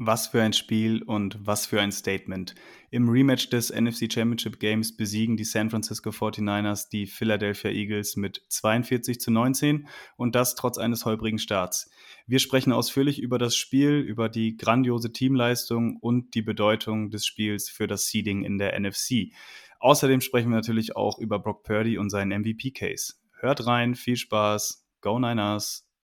Was für ein Spiel und was für ein Statement. Im Rematch des NFC Championship Games besiegen die San Francisco 49ers die Philadelphia Eagles mit 42 zu 19 und das trotz eines holprigen Starts. Wir sprechen ausführlich über das Spiel, über die grandiose Teamleistung und die Bedeutung des Spiels für das Seeding in der NFC. Außerdem sprechen wir natürlich auch über Brock Purdy und seinen MVP-Case. Hört rein, viel Spaß, Go Niners!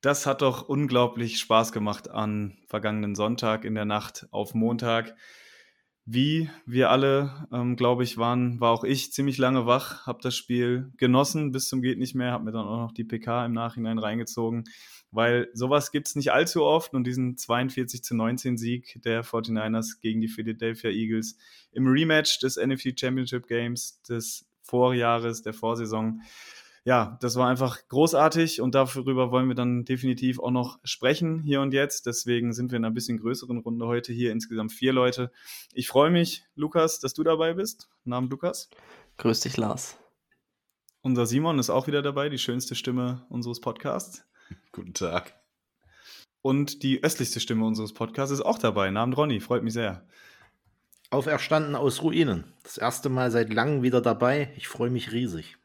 Das hat doch unglaublich Spaß gemacht an vergangenen Sonntag in der Nacht auf Montag. Wie wir alle, ähm, glaube ich, waren, war auch ich ziemlich lange wach, habe das Spiel genossen bis zum geht nicht mehr, habe mir dann auch noch die PK im Nachhinein reingezogen, weil sowas gibt es nicht allzu oft und diesen 42 zu 19 Sieg der 49ers gegen die Philadelphia Eagles im Rematch des NFC Championship Games des Vorjahres, der Vorsaison, ja, das war einfach großartig und darüber wollen wir dann definitiv auch noch sprechen hier und jetzt. Deswegen sind wir in einer bisschen größeren Runde heute hier, insgesamt vier Leute. Ich freue mich, Lukas, dass du dabei bist. Namen Lukas. Grüß dich, Lars. Unser Simon ist auch wieder dabei, die schönste Stimme unseres Podcasts. Guten Tag. Und die östlichste Stimme unseres Podcasts ist auch dabei. Namen Ronny, freut mich sehr. Auferstanden aus Ruinen. Das erste Mal seit langem wieder dabei. Ich freue mich riesig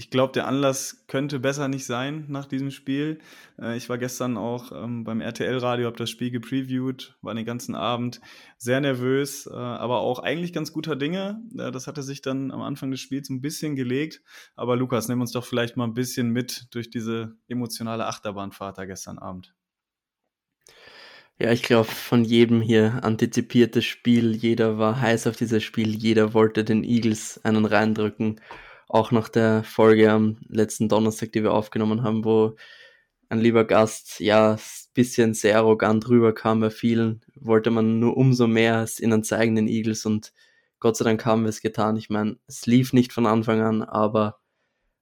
ich glaube, der Anlass könnte besser nicht sein nach diesem Spiel. Äh, ich war gestern auch ähm, beim RTL-Radio, habe das Spiel gepreviewt, war den ganzen Abend sehr nervös, äh, aber auch eigentlich ganz guter Dinge. Äh, das hatte sich dann am Anfang des Spiels ein bisschen gelegt. Aber Lukas, nimm uns doch vielleicht mal ein bisschen mit durch diese emotionale Achterbahnfahrt da gestern Abend. Ja, ich glaube, von jedem hier antizipiertes Spiel. Jeder war heiß auf dieses Spiel. Jeder wollte den Eagles einen reindrücken auch nach der Folge am letzten Donnerstag, die wir aufgenommen haben, wo ein lieber Gast ja ein bisschen sehr arrogant rüberkam bei vielen, wollte man nur umso mehr ihnen zeigen, den Eagles und Gott sei Dank haben wir es getan. Ich meine, es lief nicht von Anfang an, aber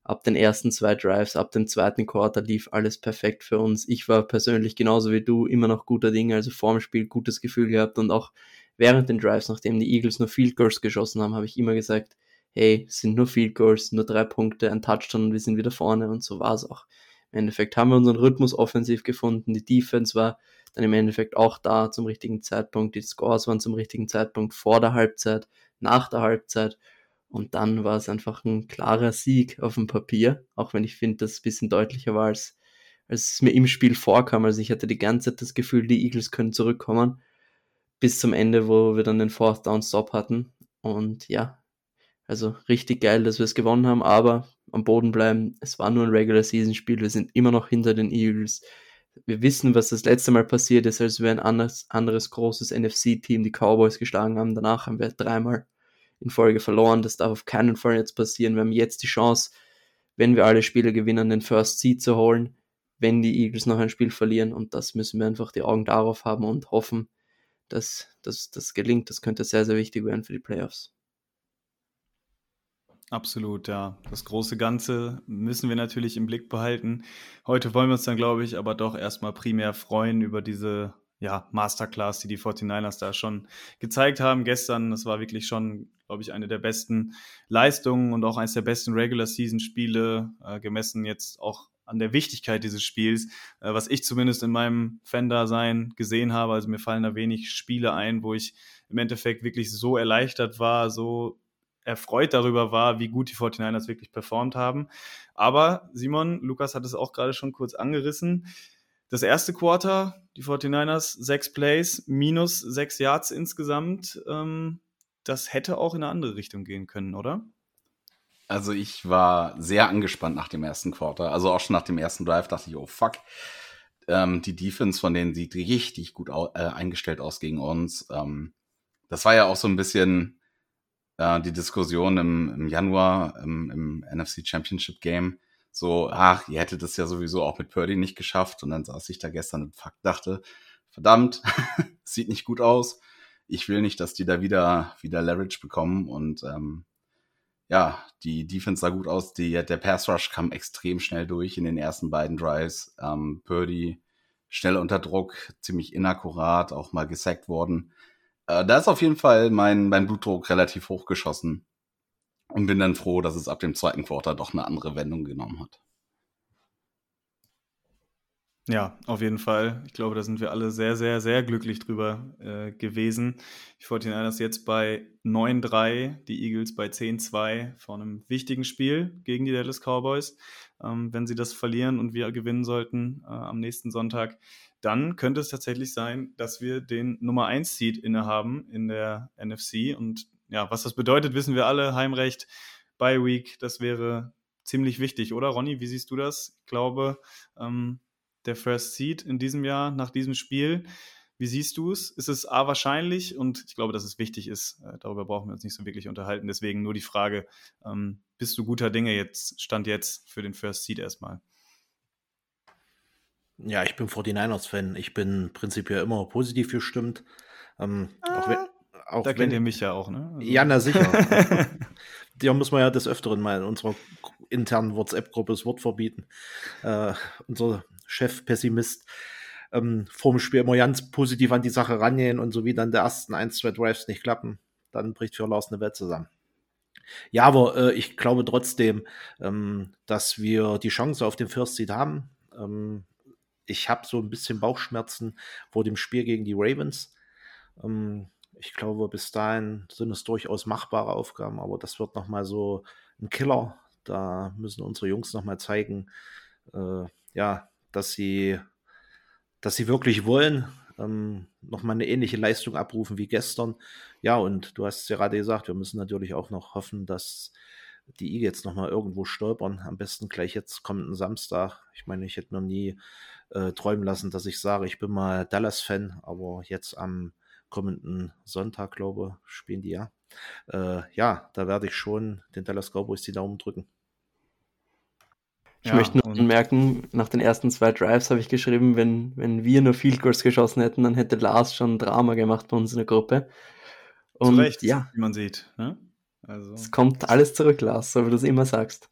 ab den ersten zwei Drives, ab dem zweiten Quarter lief alles perfekt für uns. Ich war persönlich genauso wie du immer noch guter Dinge, also vor dem Spiel gutes Gefühl gehabt und auch während den Drives, nachdem die Eagles nur Field Goals geschossen haben, habe ich immer gesagt, hey, sind nur Field Goals, nur drei Punkte, ein Touchdown und wir sind wieder vorne und so war es auch. Im Endeffekt haben wir unseren Rhythmus offensiv gefunden, die Defense war dann im Endeffekt auch da zum richtigen Zeitpunkt, die Scores waren zum richtigen Zeitpunkt vor der Halbzeit, nach der Halbzeit und dann war es einfach ein klarer Sieg auf dem Papier, auch wenn ich finde, dass es ein bisschen deutlicher war, als, als es mir im Spiel vorkam. Also ich hatte die ganze Zeit das Gefühl, die Eagles können zurückkommen, bis zum Ende, wo wir dann den Fourth Down Stop hatten. Und ja, also richtig geil, dass wir es gewonnen haben, aber am Boden bleiben. Es war nur ein Regular Season Spiel. Wir sind immer noch hinter den Eagles. Wir wissen, was das letzte Mal passiert ist, als wir ein anderes, anderes großes NFC-Team, die Cowboys, geschlagen haben. Danach haben wir dreimal in Folge verloren. Das darf auf keinen Fall jetzt passieren. Wir haben jetzt die Chance, wenn wir alle Spiele gewinnen, den First Seed zu holen, wenn die Eagles noch ein Spiel verlieren. Und das müssen wir einfach die Augen darauf haben und hoffen, dass das gelingt. Das könnte sehr, sehr wichtig werden für die Playoffs. Absolut, ja. Das große Ganze müssen wir natürlich im Blick behalten. Heute wollen wir uns dann, glaube ich, aber doch erstmal primär freuen über diese ja, Masterclass, die die 49ers da schon gezeigt haben gestern. Das war wirklich schon, glaube ich, eine der besten Leistungen und auch eines der besten Regular-Season-Spiele, äh, gemessen jetzt auch an der Wichtigkeit dieses Spiels, äh, was ich zumindest in meinem Fan-Dasein gesehen habe. Also mir fallen da wenig Spiele ein, wo ich im Endeffekt wirklich so erleichtert war, so erfreut darüber war, wie gut die 49ers wirklich performt haben. Aber Simon, Lukas hat es auch gerade schon kurz angerissen. Das erste Quarter, die 49ers, sechs Plays, minus sechs Yards insgesamt. Ähm, das hätte auch in eine andere Richtung gehen können, oder? Also ich war sehr angespannt nach dem ersten Quarter. Also auch schon nach dem ersten Drive dachte ich, oh fuck. Ähm, die Defense von denen sieht richtig gut äh, eingestellt aus gegen uns. Ähm, das war ja auch so ein bisschen äh, die Diskussion im, im Januar im, im NFC Championship Game. So, ach, ihr hättet das ja sowieso auch mit Purdy nicht geschafft. Und dann saß ich da gestern und fuck, dachte, verdammt, sieht nicht gut aus. ich will nicht, dass die da wieder, wieder Leverage bekommen und ähm, ja, die Defense sah gut aus. Die, der Pass Rush kam extrem schnell durch in den ersten beiden Drives. Ähm, Purdy schnell unter Druck, ziemlich inakkurat, auch mal gesackt worden. Äh, da ist auf jeden Fall mein, mein Blutdruck relativ hochgeschossen und bin dann froh, dass es ab dem zweiten Quarter doch eine andere Wendung genommen hat. Ja, auf jeden Fall. Ich glaube, da sind wir alle sehr, sehr, sehr glücklich drüber äh, gewesen. Die 49ers jetzt bei 9-3, die Eagles bei 10-2 vor einem wichtigen Spiel gegen die Dallas Cowboys. Ähm, wenn sie das verlieren und wir gewinnen sollten äh, am nächsten Sonntag, dann könnte es tatsächlich sein, dass wir den Nummer 1 Seed innehaben in der NFC. Und ja, was das bedeutet, wissen wir alle. Heimrecht, Bye Week, das wäre ziemlich wichtig, oder Ronny? Wie siehst du das? Ich glaube, ähm, der First Seed in diesem Jahr nach diesem Spiel. Wie siehst du es? Ist es A wahrscheinlich? Und ich glaube, dass es wichtig ist. Äh, darüber brauchen wir uns nicht so wirklich unterhalten. Deswegen nur die Frage, ähm, bist du guter Dinge jetzt, Stand jetzt für den First Seed erstmal? Ja, ich bin 49ers-Fan. Ich bin prinzipiell immer positiv gestimmt. Ähm, ah, auch wenn, auch da wenn, kennt ihr mich ja auch, ne? Also. Ja, na sicher. da muss man ja des Öfteren mal in unserer internen WhatsApp-Gruppe das Wort verbieten. Äh, unser Chef-Pessimist, ähm, vorm Spiel immer ganz positiv an die Sache rangehen und so wie dann der ersten ein, zwei Drives nicht klappen, dann bricht für Lars eine Welt zusammen. Ja, aber äh, ich glaube trotzdem, ähm, dass wir die Chance auf den First Seed haben. Ähm, ich habe so ein bisschen Bauchschmerzen vor dem Spiel gegen die Ravens. Ähm, ich glaube, bis dahin sind es durchaus machbare Aufgaben, aber das wird nochmal so ein Killer. Da müssen unsere Jungs nochmal zeigen, äh, ja, dass sie, dass sie wirklich wollen, ähm, nochmal eine ähnliche Leistung abrufen wie gestern. Ja, und du hast es gerade gesagt, wir müssen natürlich auch noch hoffen, dass die Eagles nochmal irgendwo stolpern. Am besten gleich jetzt kommenden Samstag. Ich meine, ich hätte mir nie äh, träumen lassen, dass ich sage, ich bin mal Dallas-Fan, aber jetzt am kommenden Sonntag, glaube spielen die ja. Äh, ja, da werde ich schon den Dallas Cowboys die Daumen drücken. Ich ja, möchte nur anmerken, nach den ersten zwei Drives habe ich geschrieben, wenn, wenn wir nur Field Goals geschossen hätten, dann hätte Lars schon Drama gemacht bei uns in der Gruppe. Und Zu Recht, ja, wie man sieht. Ne? Also. Es kommt alles zurück, Lars, so wie du es immer sagst.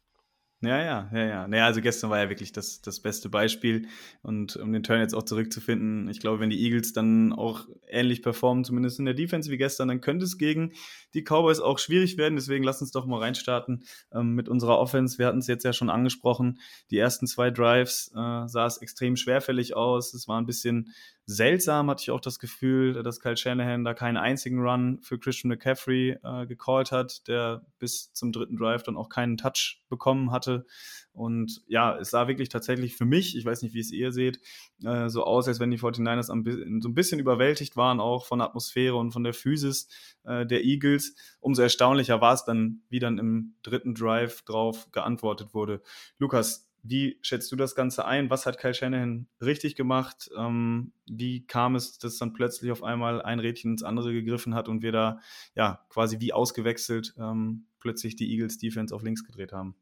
Ja, ja, ja, ja. Naja, also gestern war ja wirklich das, das beste Beispiel. Und um den Turn jetzt auch zurückzufinden, ich glaube, wenn die Eagles dann auch ähnlich performen, zumindest in der Defense wie gestern, dann könnte es gegen die Cowboys auch schwierig werden. Deswegen lass uns doch mal reinstarten ähm, mit unserer Offense. Wir hatten es jetzt ja schon angesprochen. Die ersten zwei Drives äh, sah es extrem schwerfällig aus. Es war ein bisschen seltsam, hatte ich auch das Gefühl, dass Kyle Shanahan da keinen einzigen Run für Christian McCaffrey äh, gecallt hat, der bis zum dritten Drive dann auch keinen Touch bekommen hatte. Und ja, es sah wirklich tatsächlich für mich, ich weiß nicht, wie es ihr seht, äh, so aus, als wenn die 49ers am, so ein bisschen überwältigt waren, auch von der Atmosphäre und von der Physis äh, der Eagles. Umso erstaunlicher war es dann, wie dann im dritten Drive drauf geantwortet wurde. Lukas, wie schätzt du das Ganze ein? Was hat Kyle Shanahan richtig gemacht? Ähm, wie kam es, dass dann plötzlich auf einmal ein Rädchen ins andere gegriffen hat und wir da ja quasi wie ausgewechselt ähm, plötzlich die Eagles Defense auf links gedreht haben?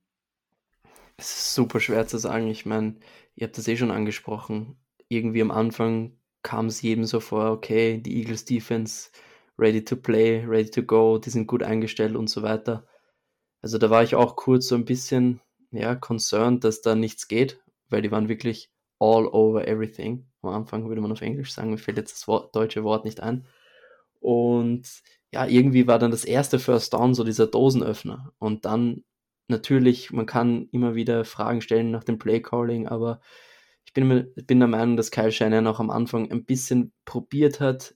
Es ist super schwer zu sagen. Ich meine, ihr habt das eh schon angesprochen. Irgendwie am Anfang kam es jedem so vor, okay, die Eagles Defense ready to play, ready to go, die sind gut eingestellt und so weiter. Also da war ich auch kurz so ein bisschen ja, concerned, dass da nichts geht, weil die waren wirklich all over everything. Am Anfang würde man auf Englisch sagen, mir fällt jetzt das Wort, deutsche Wort nicht ein. Und ja, irgendwie war dann das erste First Down so dieser Dosenöffner. Und dann natürlich, man kann immer wieder Fragen stellen nach dem Playcalling, aber ich bin, bin der Meinung, dass Kyle Shanahan auch am Anfang ein bisschen probiert hat,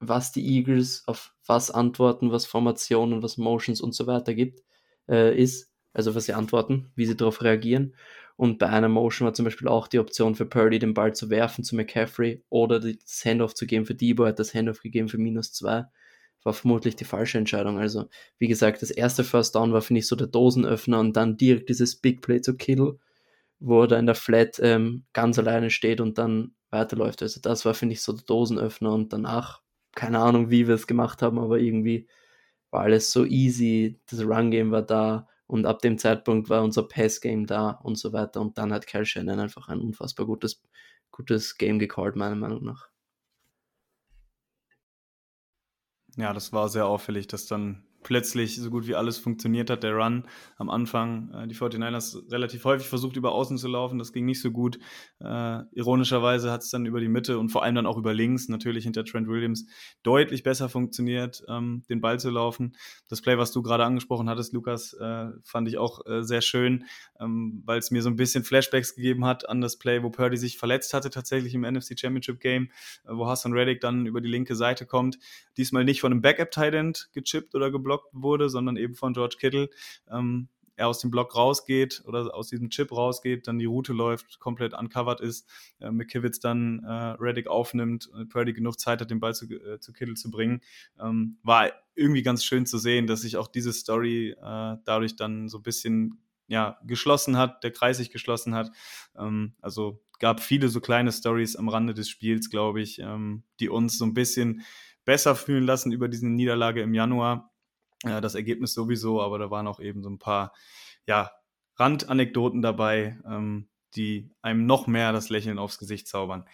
was die Eagles auf was antworten, was Formationen, was Motions und so weiter gibt, äh, ist also was sie antworten, wie sie darauf reagieren. Und bei einer Motion war zum Beispiel auch die Option für Purdy, den Ball zu werfen zu McCaffrey oder das Handoff zu geben für Debo, hat das Handoff gegeben für minus zwei. War vermutlich die falsche Entscheidung. Also, wie gesagt, das erste First Down war, finde ich, so der Dosenöffner und dann direkt dieses Big Play zu Kittle, wo er da in der Flat ähm, ganz alleine steht und dann weiterläuft. Also, das war, finde ich, so der Dosenöffner und danach, keine Ahnung, wie wir es gemacht haben, aber irgendwie war alles so easy. Das Run-Game war da und ab dem Zeitpunkt war unser Pass-Game da und so weiter. Und dann hat Kyle Shannon einfach ein unfassbar gutes, gutes Game gecallt, meiner Meinung nach. Ja, das war sehr auffällig, dass dann plötzlich so gut wie alles funktioniert hat. Der Run am Anfang, äh, die 49ers relativ häufig versucht, über Außen zu laufen. Das ging nicht so gut. Äh, ironischerweise hat es dann über die Mitte und vor allem dann auch über links, natürlich hinter Trent Williams, deutlich besser funktioniert, ähm, den Ball zu laufen. Das Play, was du gerade angesprochen hattest, Lukas, äh, fand ich auch äh, sehr schön, ähm, weil es mir so ein bisschen Flashbacks gegeben hat an das Play, wo Purdy sich verletzt hatte, tatsächlich im NFC Championship Game, äh, wo Hassan Reddick dann über die linke Seite kommt. Diesmal nicht von einem Backup-Tight gechippt oder geblockt geblockt wurde, sondern eben von George Kittle. Ähm, er aus dem Block rausgeht oder aus diesem Chip rausgeht, dann die Route läuft, komplett uncovered ist, äh, McKivitz dann äh, Reddick aufnimmt, äh, Purdy genug Zeit hat, den Ball zu, äh, zu Kittle zu bringen. Ähm, war irgendwie ganz schön zu sehen, dass sich auch diese Story äh, dadurch dann so ein bisschen ja, geschlossen hat, der Kreis sich geschlossen hat. Ähm, also gab viele so kleine Stories am Rande des Spiels, glaube ich, ähm, die uns so ein bisschen besser fühlen lassen über diese Niederlage im Januar äh, das Ergebnis sowieso, aber da waren auch eben so ein paar ja, Randanekdoten dabei, ähm, die einem noch mehr das Lächeln aufs Gesicht zaubern.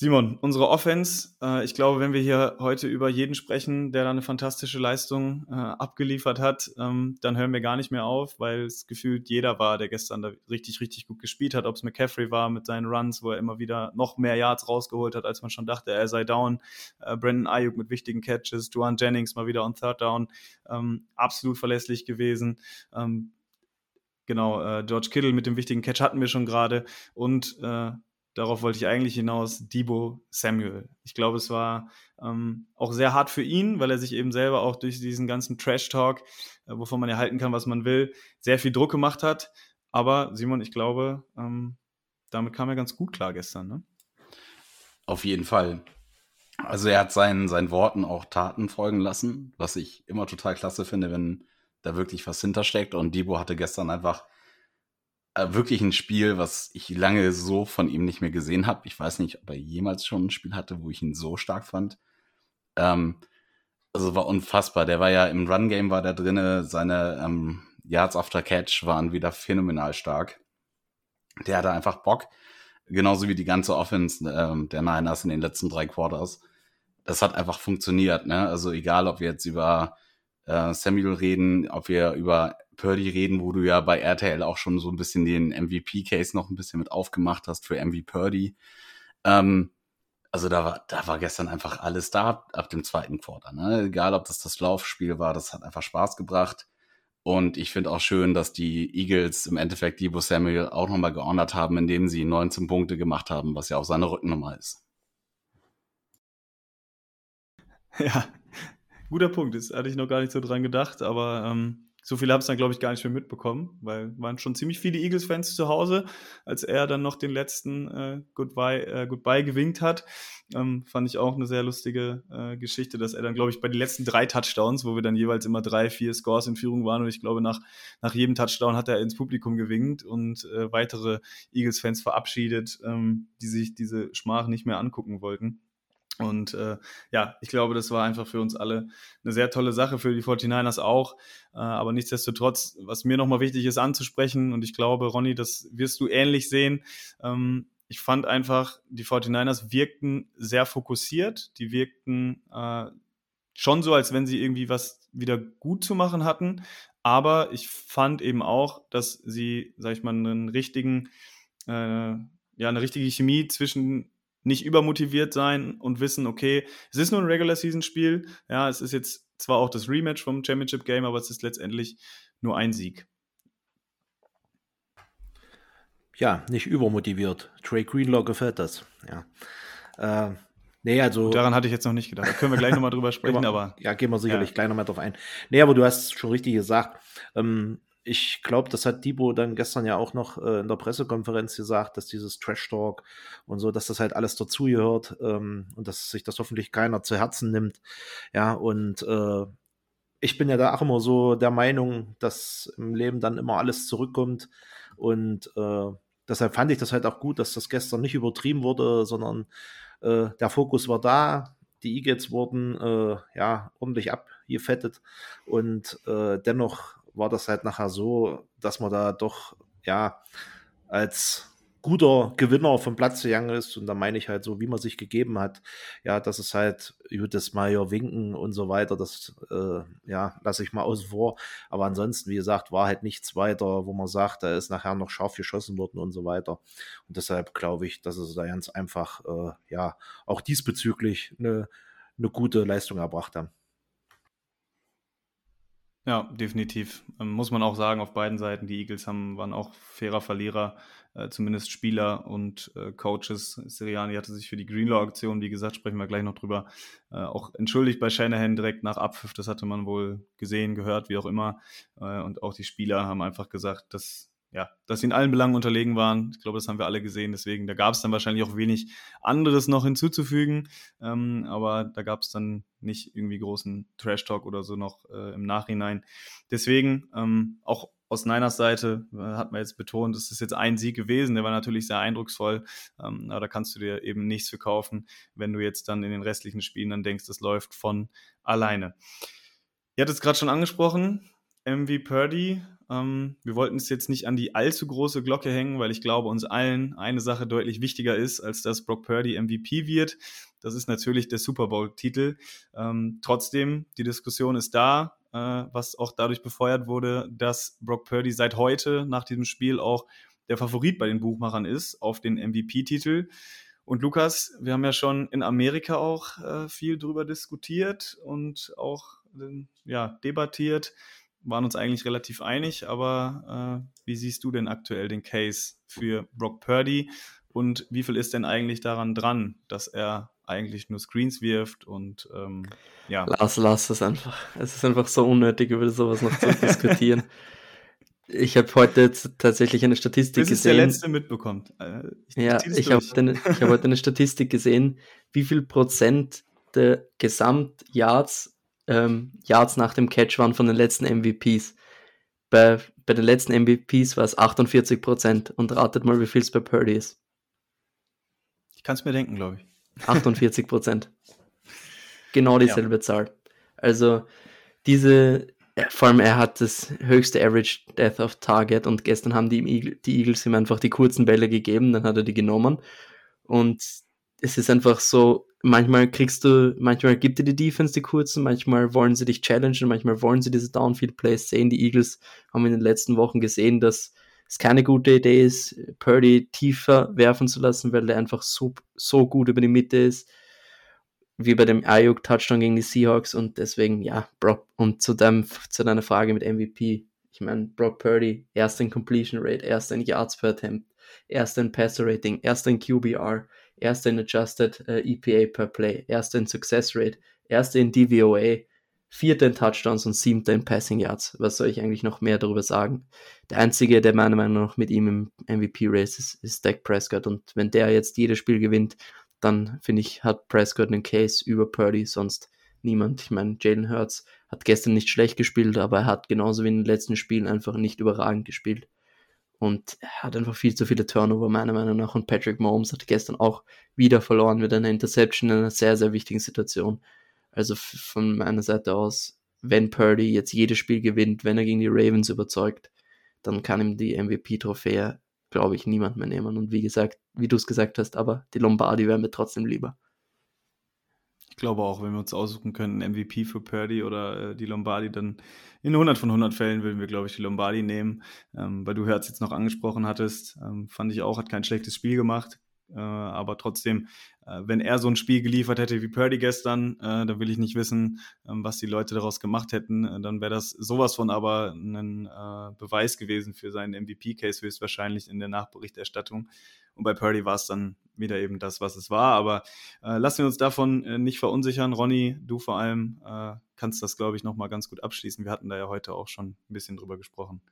Simon, unsere Offense, äh, ich glaube, wenn wir hier heute über jeden sprechen, der da eine fantastische Leistung äh, abgeliefert hat, ähm, dann hören wir gar nicht mehr auf, weil es gefühlt jeder war, der gestern da richtig, richtig gut gespielt hat. Ob es McCaffrey war mit seinen Runs, wo er immer wieder noch mehr Yards rausgeholt hat, als man schon dachte, er sei down. Äh, Brandon Ayuk mit wichtigen Catches, Duan Jennings mal wieder on Third Down, ähm, absolut verlässlich gewesen. Ähm, genau, äh, George Kittle mit dem wichtigen Catch hatten wir schon gerade und äh, darauf wollte ich eigentlich hinaus, Debo Samuel. Ich glaube, es war ähm, auch sehr hart für ihn, weil er sich eben selber auch durch diesen ganzen Trash-Talk, äh, wovon man ja halten kann, was man will, sehr viel Druck gemacht hat. Aber Simon, ich glaube, ähm, damit kam er ganz gut klar gestern. Ne? Auf jeden Fall. Also er hat seinen, seinen Worten auch Taten folgen lassen, was ich immer total klasse finde, wenn da wirklich was hintersteckt. Und Debo hatte gestern einfach wirklich ein Spiel, was ich lange so von ihm nicht mehr gesehen habe. Ich weiß nicht, ob er jemals schon ein Spiel hatte, wo ich ihn so stark fand. Ähm, also war unfassbar. Der war ja im Run-Game war der drinne. Seine ähm, Yards after Catch waren wieder phänomenal stark. Der hatte einfach Bock. Genauso wie die ganze Offense ähm, der Niners in den letzten drei Quarters. Das hat einfach funktioniert. Ne? Also egal, ob wir jetzt über äh, Samuel reden, ob wir über Purdy reden, wo du ja bei RTL auch schon so ein bisschen den MVP-Case noch ein bisschen mit aufgemacht hast für MV Purdy. Ähm, also da war, da war gestern einfach alles da ab dem zweiten Quarter. Ne? Egal, ob das das Laufspiel war, das hat einfach Spaß gebracht. Und ich finde auch schön, dass die Eagles im Endeffekt Debo Samuel auch nochmal geordert haben, indem sie 19 Punkte gemacht haben, was ja auch seine Rückennummer ist. Ja, guter Punkt. Das hatte ich noch gar nicht so dran gedacht, aber ähm, so viele haben es dann, glaube ich, gar nicht mehr mitbekommen, weil waren schon ziemlich viele Eagles-Fans zu Hause, als er dann noch den letzten äh, Goodbye, äh, Goodbye gewinkt hat. Ähm, fand ich auch eine sehr lustige äh, Geschichte, dass er dann, glaube ich, bei den letzten drei Touchdowns, wo wir dann jeweils immer drei, vier Scores in Führung waren, und ich glaube, nach, nach jedem Touchdown hat er ins Publikum gewinkt und äh, weitere Eagles-Fans verabschiedet, ähm, die sich diese Schmach nicht mehr angucken wollten. Und äh, ja, ich glaube, das war einfach für uns alle eine sehr tolle Sache, für die 49ers auch. Äh, aber nichtsdestotrotz, was mir nochmal wichtig ist anzusprechen, und ich glaube, Ronny, das wirst du ähnlich sehen. Ähm, ich fand einfach, die 49ers wirkten sehr fokussiert. Die wirkten äh, schon so, als wenn sie irgendwie was wieder gut zu machen hatten. Aber ich fand eben auch, dass sie, sag ich mal, einen richtigen, äh, ja, eine richtige Chemie zwischen nicht übermotiviert sein und wissen, okay, es ist nur ein Regular Season Spiel. Ja, es ist jetzt zwar auch das Rematch vom Championship Game, aber es ist letztendlich nur ein Sieg. Ja, nicht übermotiviert. Trey Greenlaw gefällt das. Ja. Äh, nee, also. Daran hatte ich jetzt noch nicht gedacht. Da können wir gleich nochmal drüber sprechen, aber. Ja, gehen wir sicherlich ja. gleich nochmal drauf ein. Nee, aber du hast schon richtig gesagt. Ähm, ich glaube, das hat Debo dann gestern ja auch noch äh, in der Pressekonferenz gesagt, dass dieses Trash-Talk und so, dass das halt alles dazugehört ähm, und dass sich das hoffentlich keiner zu Herzen nimmt. Ja, und äh, ich bin ja da auch immer so der Meinung, dass im Leben dann immer alles zurückkommt und äh, deshalb fand ich das halt auch gut, dass das gestern nicht übertrieben wurde, sondern äh, der Fokus war da, die Eagles wurden äh, ja ordentlich abgefettet und äh, dennoch war das halt nachher so, dass man da doch, ja, als guter Gewinner vom Platz gegangen ist. Und da meine ich halt so, wie man sich gegeben hat. Ja, das ist halt Judith Meyer winken und so weiter. Das, äh, ja, lasse ich mal außen vor. Aber ansonsten, wie gesagt, war halt nichts weiter, wo man sagt, da ist nachher noch scharf geschossen worden und so weiter. Und deshalb glaube ich, dass es da ganz einfach, äh, ja, auch diesbezüglich eine, eine gute Leistung erbracht haben. Ja, definitiv. Ähm, muss man auch sagen, auf beiden Seiten, die Eagles haben, waren auch fairer Verlierer, äh, zumindest Spieler und äh, Coaches. Siriani hatte sich für die Greenlaw-Aktion, wie gesagt, sprechen wir gleich noch drüber, äh, auch entschuldigt bei Shanahan direkt nach Abpfiff. Das hatte man wohl gesehen, gehört, wie auch immer. Äh, und auch die Spieler haben einfach gesagt, dass ja, dass sie in allen Belangen unterlegen waren. Ich glaube, das haben wir alle gesehen. Deswegen, da gab es dann wahrscheinlich auch wenig anderes noch hinzuzufügen. Ähm, aber da gab es dann nicht irgendwie großen Trash-Talk oder so noch äh, im Nachhinein. Deswegen, ähm, auch aus Niners Seite äh, hat man jetzt betont, es ist jetzt ein Sieg gewesen, der war natürlich sehr eindrucksvoll, ähm, aber da kannst du dir eben nichts verkaufen, wenn du jetzt dann in den restlichen Spielen dann denkst, das läuft von alleine. Ihr hattet es gerade schon angesprochen, MV Purdy ähm, wir wollten es jetzt nicht an die allzu große Glocke hängen, weil ich glaube, uns allen eine Sache deutlich wichtiger ist, als dass Brock Purdy MVP wird. Das ist natürlich der Super Bowl-Titel. Ähm, trotzdem, die Diskussion ist da, äh, was auch dadurch befeuert wurde, dass Brock Purdy seit heute nach diesem Spiel auch der Favorit bei den Buchmachern ist auf den MVP-Titel. Und Lukas, wir haben ja schon in Amerika auch äh, viel drüber diskutiert und auch äh, ja, debattiert waren uns eigentlich relativ einig, aber äh, wie siehst du denn aktuell den Case für Brock Purdy und wie viel ist denn eigentlich daran dran, dass er eigentlich nur Screens wirft und ähm, ja. Lass, lass es einfach. Es ist einfach so unnötig, über sowas noch zu diskutieren. Ich habe heute jetzt tatsächlich eine Statistik Bis gesehen. der letzte mitbekommt. Äh, ich ja, ich habe hab heute eine Statistik gesehen, wie viel Prozent der Gesamtyards ähm, Yards nach dem Catch waren von den letzten MVPs. Bei, bei den letzten MVPs war es 48% Und ratet mal, wie viel es bei Purdy ist. Ich kann es mir denken, glaube ich. 48% genau dieselbe ja. Zahl. Also diese, vor allem er hat das höchste Average Death of Target und gestern haben die, die Eagles ihm einfach die kurzen Bälle gegeben, dann hat er die genommen. Und es ist einfach so, manchmal kriegst du, manchmal gibt dir die Defense die kurzen, manchmal wollen sie dich challengen, manchmal wollen sie diese Downfield Plays sehen. Die Eagles haben in den letzten Wochen gesehen, dass es keine gute Idee ist, Purdy tiefer werfen zu lassen, weil der einfach so, so gut über die Mitte ist, wie bei dem Ayuk Touchdown gegen die Seahawks. Und deswegen, ja, Brock, und zu, deinem, zu deiner Frage mit MVP, ich meine, Brock Purdy, erster in Completion Rate, erster in Yards per Attempt, erster in Passer Rating, erster in QBR, erster in Adjusted äh, EPA per Play, erster in Success Rate, erster in DVOA, vierter in Touchdowns und siebter in Passing Yards. Was soll ich eigentlich noch mehr darüber sagen? Der einzige, der meiner Meinung nach mit ihm im MVP-Race ist, ist Dak Prescott. Und wenn der jetzt jedes Spiel gewinnt, dann finde ich, hat Prescott einen Case über Purdy, sonst niemand. Ich meine, Jalen Hurts hat gestern nicht schlecht gespielt, aber er hat genauso wie in den letzten Spielen einfach nicht überragend gespielt und hat einfach viel zu viele Turnover, meiner Meinung nach. Und Patrick Mahomes hat gestern auch wieder verloren mit einer Interception in einer sehr, sehr wichtigen Situation. Also von meiner Seite aus, wenn Purdy jetzt jedes Spiel gewinnt, wenn er gegen die Ravens überzeugt, dann kann ihm die MVP-Trophäe, glaube ich, niemand mehr nehmen. Und wie gesagt, wie du es gesagt hast, aber die Lombardi wären mir trotzdem lieber glaube auch, wenn wir uns aussuchen könnten, MVP für Purdy oder äh, die Lombardi, dann in 100 von 100 Fällen würden wir, glaube ich, die Lombardi nehmen. Ähm, weil du Herz jetzt noch angesprochen hattest, ähm, fand ich auch, hat kein schlechtes Spiel gemacht. Äh, aber trotzdem, äh, wenn er so ein Spiel geliefert hätte wie Purdy gestern, äh, dann will ich nicht wissen, ähm, was die Leute daraus gemacht hätten. Äh, dann wäre das sowas von aber ein äh, Beweis gewesen für seinen MVP-Case höchstwahrscheinlich in der Nachberichterstattung. Und bei Purdy war es dann wieder eben das, was es war. Aber äh, lassen wir uns davon äh, nicht verunsichern. Ronny, du vor allem äh, kannst das, glaube ich, nochmal ganz gut abschließen. Wir hatten da ja heute auch schon ein bisschen drüber gesprochen.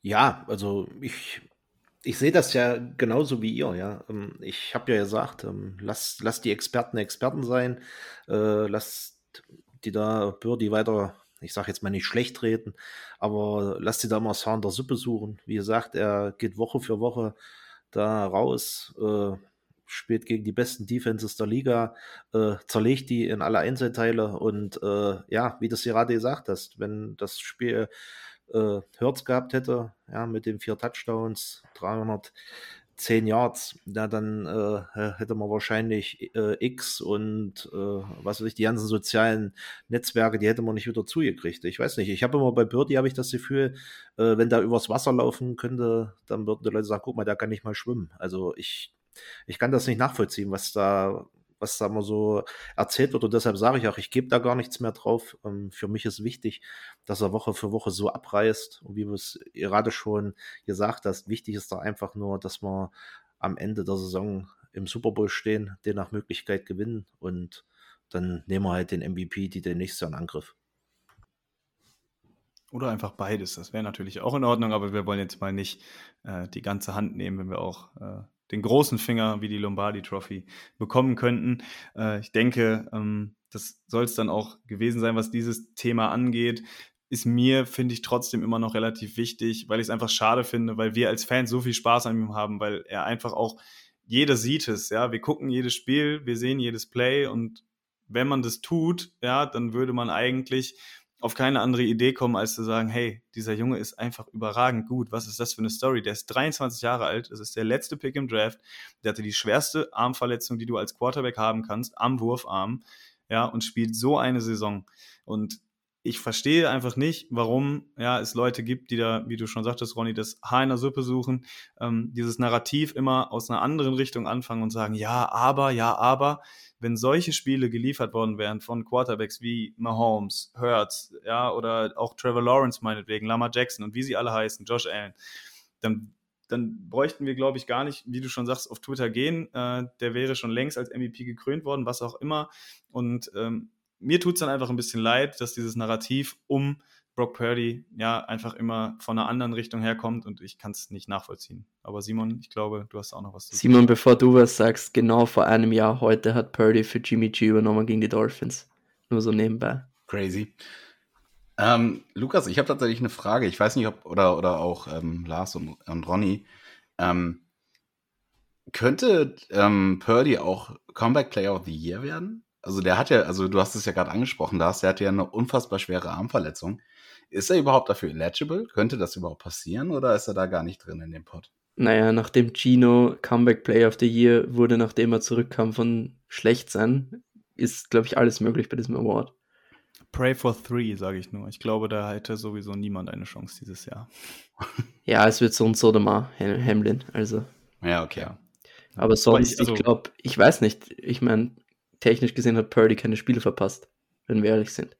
Ja, also ich, ich sehe das ja genauso wie ihr, ja. Ähm, ich habe ja gesagt, ähm, lasst, lasst die Experten Experten sein, äh, lasst die da Birdie weiter ich sage jetzt mal nicht schlecht reden, aber lass die da mal Sound der Suppe suchen. Wie gesagt, er geht Woche für Woche da raus, äh, spielt gegen die besten Defenses der Liga, äh, zerlegt die in alle Einzelteile und äh, ja, wie du es gerade gesagt hast, wenn das Spiel äh, Hurts gehabt hätte, ja, mit den vier Touchdowns, 310 Yards, ja, dann äh, hätte man wahrscheinlich äh, X und äh, was weiß ich, die ganzen sozialen Netzwerke, die hätte man nicht wieder zugekriegt. Ich weiß nicht. Ich habe immer bei Birdie habe ich das Gefühl, äh, wenn da übers Wasser laufen könnte, dann würden die Leute sagen, guck mal, da kann ich mal schwimmen. Also ich, ich kann das nicht nachvollziehen, was da, was da mal so erzählt wird. Und deshalb sage ich auch, ich gebe da gar nichts mehr drauf. Ähm, für mich ist wichtig, dass er Woche für Woche so abreißt. Und wie du es gerade schon gesagt hast, wichtig ist da einfach nur, dass wir am Ende der Saison im Super Bowl stehen, den nach Möglichkeit gewinnen. Und dann nehmen wir halt den MVP, die den nächsten in Angriff. Oder einfach beides. Das wäre natürlich auch in Ordnung, aber wir wollen jetzt mal nicht äh, die ganze Hand nehmen, wenn wir auch äh, den großen Finger wie die Lombardi Trophy bekommen könnten. Äh, ich denke, ähm, das soll es dann auch gewesen sein, was dieses Thema angeht. Ist mir, finde ich, trotzdem immer noch relativ wichtig, weil ich es einfach schade finde, weil wir als Fans so viel Spaß an ihm haben, weil er einfach auch, jeder sieht es, ja, wir gucken jedes Spiel, wir sehen jedes Play und wenn man das tut, ja, dann würde man eigentlich auf keine andere Idee kommen, als zu sagen, hey, dieser Junge ist einfach überragend gut. Was ist das für eine Story? Der ist 23 Jahre alt, das ist der letzte Pick im Draft. Der hatte die schwerste Armverletzung, die du als Quarterback haben kannst, am Wurfarm, ja, und spielt so eine Saison. Und ich verstehe einfach nicht, warum ja, es Leute gibt, die da, wie du schon sagtest, Ronny, das Haar in der Suppe suchen, ähm, dieses Narrativ immer aus einer anderen Richtung anfangen und sagen, ja, aber, ja, aber wenn solche Spiele geliefert worden wären von Quarterbacks wie Mahomes, Hurts, ja, oder auch Trevor Lawrence meinetwegen, Lama Jackson und wie sie alle heißen, Josh Allen, dann, dann bräuchten wir, glaube ich, gar nicht, wie du schon sagst, auf Twitter gehen. Äh, der wäre schon längst als MVP gekrönt worden, was auch immer. Und ähm, mir tut es dann einfach ein bisschen leid, dass dieses Narrativ um Brock Purdy ja einfach immer von einer anderen Richtung herkommt und ich kann es nicht nachvollziehen. Aber Simon, ich glaube, du hast auch noch was zu Simon, sagen. bevor du was sagst, genau vor einem Jahr heute hat Purdy für Jimmy G übernommen gegen die Dolphins. Nur so nebenbei. Crazy. Ähm, Lukas, ich habe tatsächlich eine Frage. Ich weiß nicht, ob, oder, oder auch ähm, Lars und, und Ronny. Ähm, könnte ähm, Purdy auch Comeback Player of the Year werden? Also der hat ja, also du hast es ja gerade angesprochen, da der hat ja eine unfassbar schwere Armverletzung. Ist er überhaupt dafür eligible? Könnte das überhaupt passieren oder ist er da gar nicht drin in dem Pod? Naja, nachdem Gino Comeback Player of the Year wurde, nachdem er zurückkam von schlecht sein, ist, glaube ich, alles möglich bei diesem Award. Pray for three, sage ich nur. Ich glaube, da hätte sowieso niemand eine Chance dieses Jahr. ja, es wird so und so der mal, Hamlin, also. Ja, okay. Aber sonst, also, ich glaube, ich weiß nicht, ich meine, technisch gesehen hat Purdy keine Spiele verpasst, wenn wir ehrlich sind.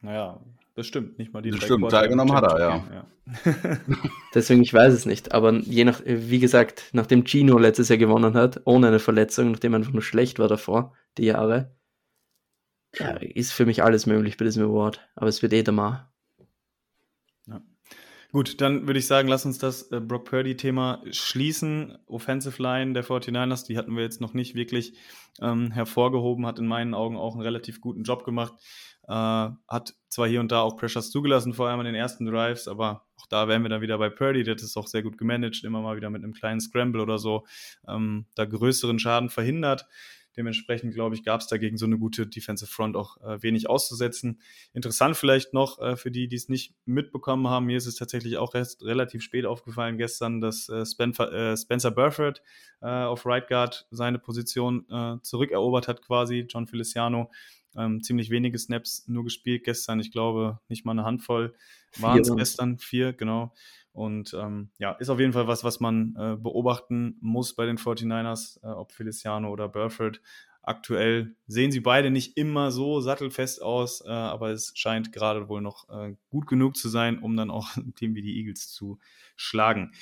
Naja, das stimmt, nicht mal die Das stimmt, teilgenommen hat er, ja. ja. Deswegen, ich weiß es nicht. Aber je nach, wie gesagt, nachdem Gino letztes Jahr gewonnen hat, ohne eine Verletzung, nachdem er einfach nur schlecht war davor, die Jahre, ja, ist für mich alles möglich bei diesem Award. Aber es wird eh der Mal. Gut, dann würde ich sagen, lass uns das äh, Brock Purdy-Thema schließen. Offensive Line der 49ers, die hatten wir jetzt noch nicht wirklich ähm, hervorgehoben, hat in meinen Augen auch einen relativ guten Job gemacht. Äh, hat zwar hier und da auch Pressures zugelassen, vor allem in den ersten Drives, aber auch da wären wir dann wieder bei Purdy, der hat es auch sehr gut gemanagt, immer mal wieder mit einem kleinen Scramble oder so, ähm, da größeren Schaden verhindert. Dementsprechend, glaube ich, gab es dagegen so eine gute Defensive Front auch äh, wenig auszusetzen. Interessant vielleicht noch äh, für die, die es nicht mitbekommen haben, mir ist es tatsächlich auch erst relativ spät aufgefallen gestern, dass äh, Spencer, äh, Spencer Burford äh, auf Right Guard seine Position äh, zurückerobert hat quasi, John Feliciano. Ähm, ziemlich wenige Snaps nur gespielt gestern. Ich glaube, nicht mal eine Handvoll waren es gestern. Vier, genau. Und ähm, ja, ist auf jeden Fall was, was man äh, beobachten muss bei den 49ers, äh, ob Feliciano oder Burford. Aktuell sehen sie beide nicht immer so sattelfest aus, äh, aber es scheint gerade wohl noch äh, gut genug zu sein, um dann auch ein Team wie die Eagles zu schlagen.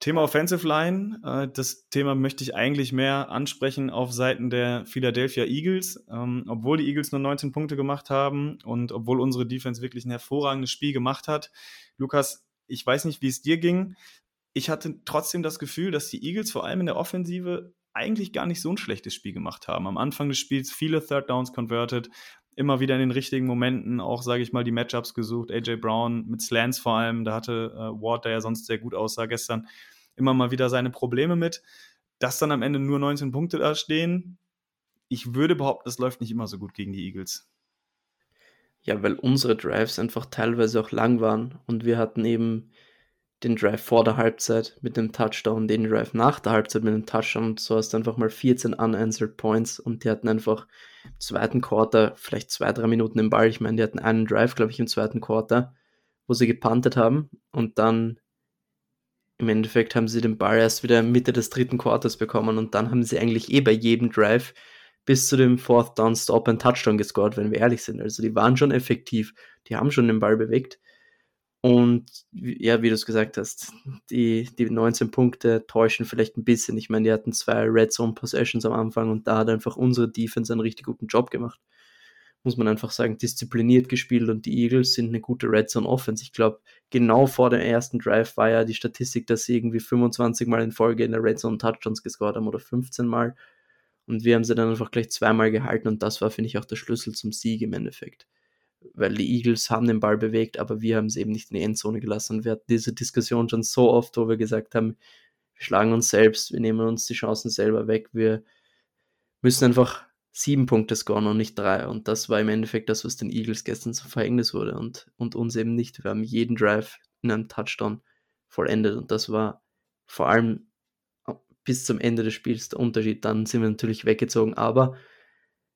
Thema Offensive Line. Äh, das Thema möchte ich eigentlich mehr ansprechen auf Seiten der Philadelphia Eagles. Ähm, obwohl die Eagles nur 19 Punkte gemacht haben und obwohl unsere Defense wirklich ein hervorragendes Spiel gemacht hat. Lukas, ich weiß nicht, wie es dir ging. Ich hatte trotzdem das Gefühl, dass die Eagles vor allem in der Offensive eigentlich gar nicht so ein schlechtes Spiel gemacht haben. Am Anfang des Spiels viele Third Downs converted, immer wieder in den richtigen Momenten auch, sage ich mal, die Matchups gesucht. AJ Brown mit Slants vor allem, da hatte äh, Ward, der ja sonst sehr gut aussah gestern, immer mal wieder seine Probleme mit. Dass dann am Ende nur 19 Punkte da stehen, ich würde behaupten, das läuft nicht immer so gut gegen die Eagles. Ja, weil unsere Drives einfach teilweise auch lang waren und wir hatten eben den Drive vor der Halbzeit mit dem Touchdown, den Drive nach der Halbzeit mit dem Touchdown und so hast du einfach mal 14 unanswered Points und die hatten einfach im zweiten Quarter vielleicht zwei, drei Minuten im Ball. Ich meine, die hatten einen Drive, glaube ich, im zweiten Quarter, wo sie gepantet haben und dann im Endeffekt haben sie den Ball erst wieder Mitte des dritten Quarters bekommen und dann haben sie eigentlich eh bei jedem Drive bis zu dem Fourth Down Stop ein Touchdown gescored, wenn wir ehrlich sind. Also die waren schon effektiv, die haben schon den Ball bewegt. Und ja, wie du es gesagt hast, die, die 19 Punkte täuschen vielleicht ein bisschen. Ich meine, die hatten zwei Red Zone Possessions am Anfang und da hat einfach unsere Defense einen richtig guten Job gemacht. Muss man einfach sagen, diszipliniert gespielt und die Eagles sind eine gute Red Zone Offense. Ich glaube, genau vor dem ersten Drive war ja die Statistik, dass sie irgendwie 25 Mal in Folge in der Red Zone Touchdowns gescored haben oder 15 Mal. Und wir haben sie dann einfach gleich zweimal gehalten und das war, finde ich, auch der Schlüssel zum Sieg im Endeffekt weil die Eagles haben den Ball bewegt, aber wir haben es eben nicht in die Endzone gelassen. Und wir hatten diese Diskussion schon so oft, wo wir gesagt haben, wir schlagen uns selbst, wir nehmen uns die Chancen selber weg, wir müssen einfach sieben Punkte scoren und nicht drei. Und das war im Endeffekt das, was den Eagles gestern zum Verhängnis wurde und, und uns eben nicht. Wir haben jeden Drive in einem Touchdown vollendet und das war vor allem bis zum Ende des Spiels der Unterschied. Dann sind wir natürlich weggezogen, aber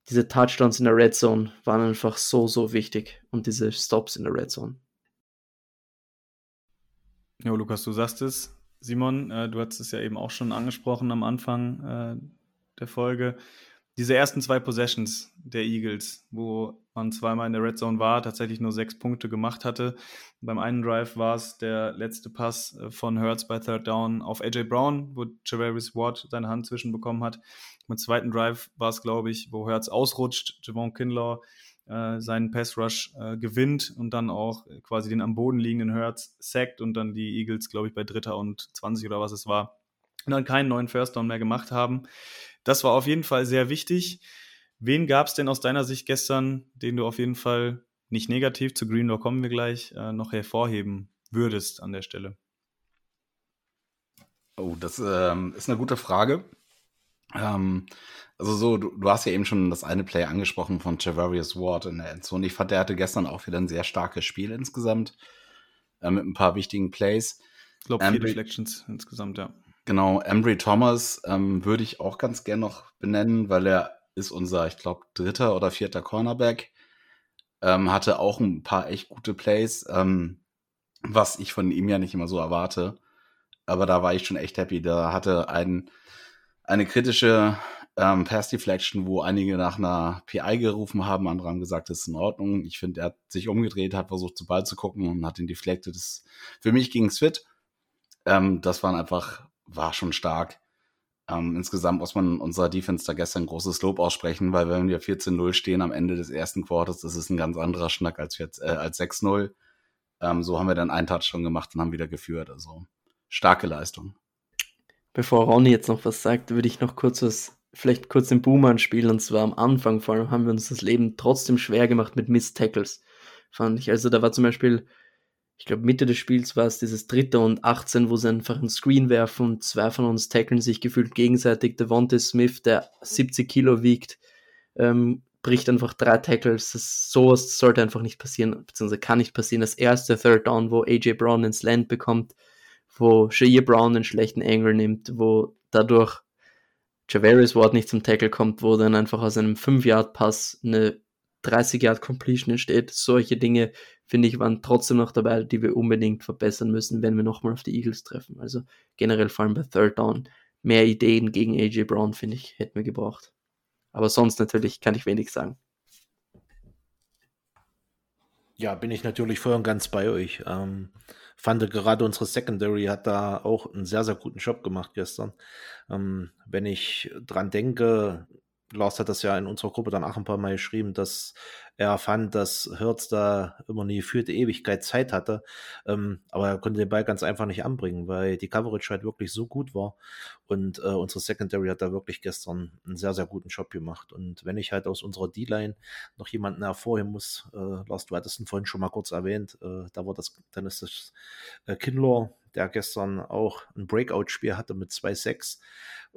diese Touchdowns in der Red Zone waren einfach so, so wichtig und diese Stops in der Red Zone. Ja, Lukas, du sagst es. Simon, äh, du hast es ja eben auch schon angesprochen am Anfang äh, der Folge. Diese ersten zwei Possessions der Eagles, wo man zweimal in der Red Zone war, tatsächlich nur sechs Punkte gemacht hatte. Beim einen Drive war es der letzte Pass äh, von Hertz bei Third Down auf AJ Brown, wo Javarius Ward seine Hand zwischenbekommen hat. Im zweiten Drive war es, glaube ich, wo Hertz ausrutscht, Javon Kinlaw äh, seinen Pass Rush äh, gewinnt und dann auch quasi den am Boden liegenden Hertz sackt und dann die Eagles, glaube ich, bei Dritter und 20 oder was es war, und dann keinen neuen First Down mehr gemacht haben. Das war auf jeden Fall sehr wichtig. Wen gab es denn aus deiner Sicht gestern, den du auf jeden Fall nicht negativ zu Green, da kommen wir gleich, äh, noch hervorheben würdest an der Stelle? Oh, das ähm, ist eine gute Frage. Ähm, also so, du, du, hast ja eben schon das eine Play angesprochen von Javarius Ward in der Endzone. Ich fand, der hatte gestern auch wieder ein sehr starkes Spiel insgesamt äh, mit ein paar wichtigen Plays. Ich glaube, vier Deflections insgesamt, ja. Genau, Embry Thomas ähm, würde ich auch ganz gern noch benennen, weil er ist unser, ich glaube, dritter oder vierter Cornerback. Ähm, hatte auch ein paar echt gute Plays, ähm, was ich von ihm ja nicht immer so erwarte. Aber da war ich schon echt happy. Da hatte ein, eine kritische ähm, Pass Deflection, wo einige nach einer PI gerufen haben, andere haben gesagt, das ist in Ordnung. Ich finde, er hat sich umgedreht, hat versucht, zu Ball zu gucken und hat ihn deflected. Das, für mich ging es fit. Ähm, das waren einfach, war schon stark. Ähm, insgesamt muss man unserer Defense da gestern großes Lob aussprechen, weil wenn wir 14-0 stehen am Ende des ersten Quarters, das ist ein ganz anderer Schnack als, äh, als 6-0. Ähm, so haben wir dann einen Touch schon gemacht und haben wieder geführt. Also starke Leistung. Bevor Ronny jetzt noch was sagt, würde ich noch kurz was, vielleicht kurz den Boomer anspielen. Und zwar am Anfang vor allem haben wir uns das Leben trotzdem schwer gemacht mit Miss Tackles, fand ich. Also da war zum Beispiel ich glaube, Mitte des Spiels war es dieses dritte und 18, wo sie einfach einen Screen werfen und zwei von uns tackeln sich gefühlt gegenseitig. Devontae Smith, der 70 Kilo wiegt, ähm, bricht einfach drei Tackles. Das, sowas sollte einfach nicht passieren, beziehungsweise kann nicht passieren. Das erste Third Down, wo AJ Brown ins Land bekommt, wo Shair Brown einen schlechten Angle nimmt, wo dadurch Javarius Ward nicht zum Tackle kommt, wo dann einfach aus einem 5-Yard-Pass eine 30 Yard Completion entsteht. Solche Dinge, finde ich, waren trotzdem noch dabei, die wir unbedingt verbessern müssen, wenn wir nochmal auf die Eagles treffen. Also generell vor allem bei Third Down. Mehr Ideen gegen AJ Brown, finde ich, hätten wir gebraucht. Aber sonst natürlich kann ich wenig sagen. Ja, bin ich natürlich voll und ganz bei euch. Ähm, fand gerade unsere Secondary hat da auch einen sehr, sehr guten Job gemacht gestern. Ähm, wenn ich dran denke, Lars hat das ja in unserer Gruppe dann auch ein paar Mal geschrieben, dass er fand, dass Hertz da immer eine gefühlte Ewigkeit Zeit hatte. Ähm, aber er konnte den Ball ganz einfach nicht anbringen, weil die Coverage halt wirklich so gut war. Und äh, unsere Secondary hat da wirklich gestern einen sehr, sehr guten Job gemacht. Und wenn ich halt aus unserer D-Line noch jemanden hervorheben muss, äh, Lars, du hattest ihn vorhin schon mal kurz erwähnt, äh, da war das, dann ist das äh, Kinlaw, der gestern auch ein Breakout-Spiel hatte mit 2-6.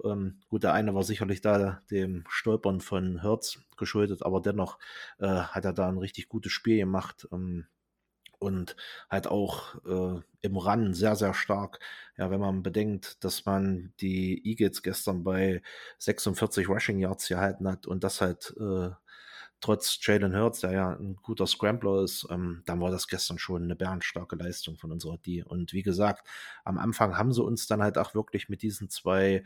Ähm, gut, der eine war sicherlich da dem Stolpern von Hertz geschuldet, aber dennoch äh, hat er da ein richtig gutes Spiel gemacht. Ähm, und halt auch äh, im Run sehr, sehr stark. Ja, wenn man bedenkt, dass man die Eagles gestern bei 46 Rushing Yards gehalten hat und das halt äh, trotz Jalen Hurts, der ja ein guter Scrambler ist, ähm, dann war das gestern schon eine bärenstarke Leistung von unserer D. Und wie gesagt, am Anfang haben sie uns dann halt auch wirklich mit diesen zwei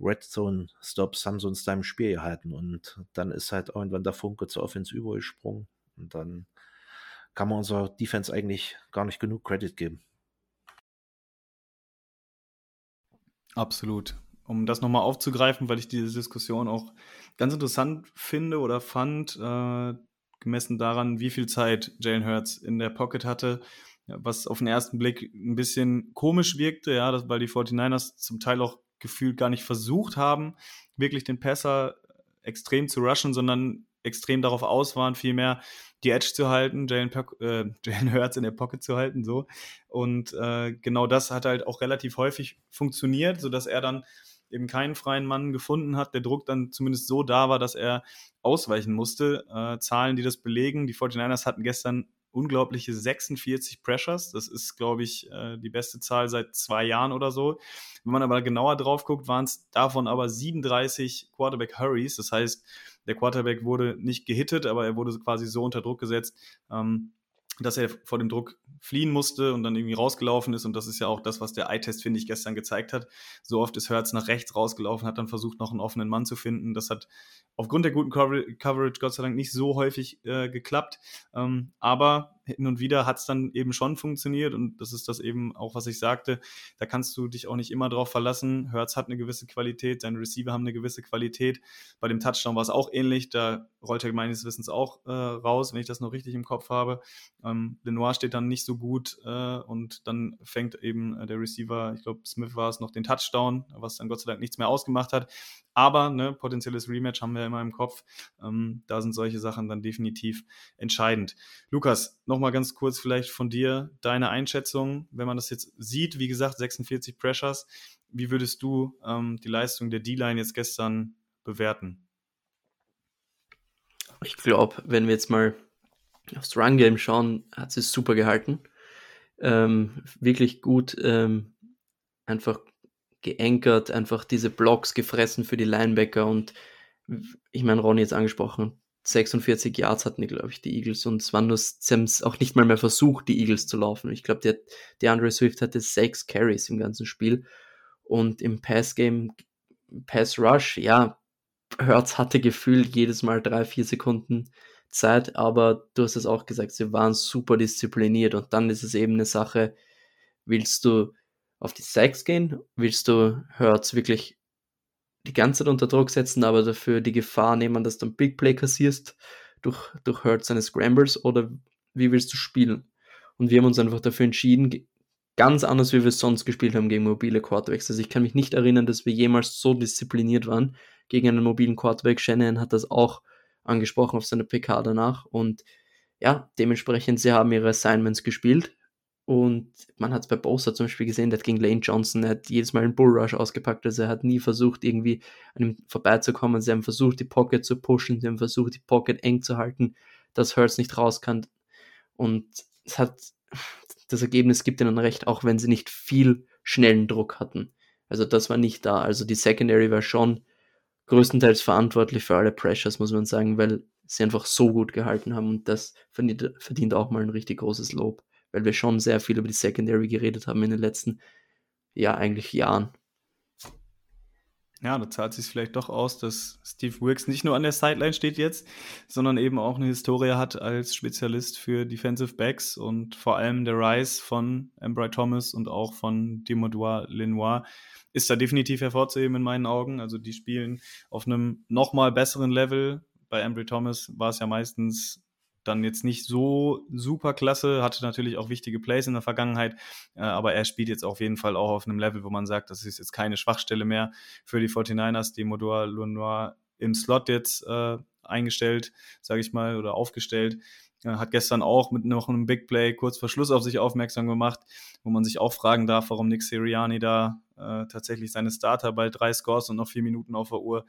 Red Zone Stops haben sie uns da im Spiel gehalten. Und dann ist halt irgendwann der Funke zur Offense übergesprungen. Und dann kann man unserer Defense eigentlich gar nicht genug Credit geben. Absolut um das nochmal aufzugreifen, weil ich diese Diskussion auch ganz interessant finde oder fand, äh, gemessen daran, wie viel Zeit Jalen Hurts in der Pocket hatte, was auf den ersten Blick ein bisschen komisch wirkte, ja, dass, weil die 49ers zum Teil auch gefühlt gar nicht versucht haben, wirklich den Passer extrem zu rushen, sondern extrem darauf aus waren, vielmehr die Edge zu halten, Jalen, äh, Jalen Hurts in der Pocket zu halten, so. Und äh, genau das hat halt auch relativ häufig funktioniert, sodass er dann eben keinen freien Mann gefunden hat, der Druck dann zumindest so da war, dass er ausweichen musste. Äh, Zahlen, die das belegen. Die 49ers hatten gestern unglaubliche 46 Pressures. Das ist, glaube ich, äh, die beste Zahl seit zwei Jahren oder so. Wenn man aber genauer drauf guckt, waren es davon aber 37 Quarterback Hurries. Das heißt, der Quarterback wurde nicht gehittet, aber er wurde quasi so unter Druck gesetzt, ähm, dass er vor dem Druck fliehen musste und dann irgendwie rausgelaufen ist. Und das ist ja auch das, was der Eye-Test, finde ich, gestern gezeigt hat. So oft ist Hertz nach rechts rausgelaufen, hat dann versucht, noch einen offenen Mann zu finden. Das hat aufgrund der guten Coverage Gott sei Dank nicht so häufig äh, geklappt. Ähm, aber hin und wieder hat es dann eben schon funktioniert und das ist das eben auch, was ich sagte. Da kannst du dich auch nicht immer drauf verlassen. Hertz hat eine gewisse Qualität, seine Receiver haben eine gewisse Qualität. Bei dem Touchdown war es auch ähnlich. Da rollt er meines Wissens auch äh, raus, wenn ich das noch richtig im Kopf habe. Ähm, Lenoir steht dann nicht so gut äh, und dann fängt eben äh, der Receiver, ich glaube Smith war es, noch den Touchdown, was dann Gott sei Dank nichts mehr ausgemacht hat. Aber ne, potenzielles Rematch haben wir immer im Kopf. Ähm, da sind solche Sachen dann definitiv entscheidend. Lukas, nochmal ganz kurz vielleicht von dir deine Einschätzung, wenn man das jetzt sieht, wie gesagt, 46 Pressures. Wie würdest du ähm, die Leistung der D-Line jetzt gestern bewerten? Ich glaube, wenn wir jetzt mal aufs Run-Game schauen, hat sie super gehalten. Ähm, wirklich gut, ähm, einfach geankert, einfach diese Blocks gefressen für die Linebacker und ich meine, Ronny jetzt angesprochen, 46 Yards hatten die, glaube ich, die Eagles und es waren nur, haben auch nicht mal mehr versucht, die Eagles zu laufen. Ich glaube, der, der Andre Swift hatte sechs Carries im ganzen Spiel und im Pass-Game, Pass-Rush, ja, Hertz hatte gefühlt jedes Mal drei, vier Sekunden Zeit, aber du hast es auch gesagt, sie waren super diszipliniert und dann ist es eben eine Sache, willst du auf die Sacks gehen? Willst du Hurts wirklich die ganze Zeit unter Druck setzen, aber dafür die Gefahr nehmen, dass du ein Big Play kassierst durch, durch Hurts seine Scrambles oder wie willst du spielen? Und wir haben uns einfach dafür entschieden, ganz anders, wie wir es sonst gespielt haben gegen mobile Quarterbacks. Also ich kann mich nicht erinnern, dass wir jemals so diszipliniert waren gegen einen mobilen Quarterback. Shannon hat das auch angesprochen auf seiner PK danach und ja, dementsprechend, sie haben ihre Assignments gespielt. Und man hat es bei Bosa zum Beispiel gesehen, der hat gegen Lane Johnson, er hat jedes Mal einen Bullrush ausgepackt, also er hat nie versucht, irgendwie an ihm vorbeizukommen. Sie haben versucht, die Pocket zu pushen, sie haben versucht, die Pocket eng zu halten, dass Hurts nicht raus kann. Und es hat, das Ergebnis gibt ihnen recht, auch wenn sie nicht viel schnellen Druck hatten. Also das war nicht da. Also die Secondary war schon größtenteils verantwortlich für alle Pressures, muss man sagen, weil sie einfach so gut gehalten haben und das verdient, verdient auch mal ein richtig großes Lob weil wir schon sehr viel über die Secondary geredet haben in den letzten, ja, eigentlich Jahren. Ja, da zahlt sich vielleicht doch aus, dass Steve Wilkes nicht nur an der Sideline steht jetzt, sondern eben auch eine Historie hat als Spezialist für Defensive Backs und vor allem der Rise von Embry Thomas und auch von Demodoir Lenoir ist da definitiv hervorzuheben in meinen Augen. Also die spielen auf einem nochmal besseren Level. Bei Embry Thomas war es ja meistens dann jetzt nicht so super klasse, hatte natürlich auch wichtige Plays in der Vergangenheit, äh, aber er spielt jetzt auf jeden Fall auch auf einem Level, wo man sagt, das ist jetzt keine Schwachstelle mehr für die 49ers, die Modor Lenoir im Slot jetzt äh, eingestellt, sage ich mal, oder aufgestellt. Äh, hat gestern auch mit noch einem Big Play kurz vor Schluss auf sich aufmerksam gemacht, wo man sich auch fragen darf, warum Nick Siriani da äh, tatsächlich seine Starter bei drei Scores und noch vier Minuten auf der Uhr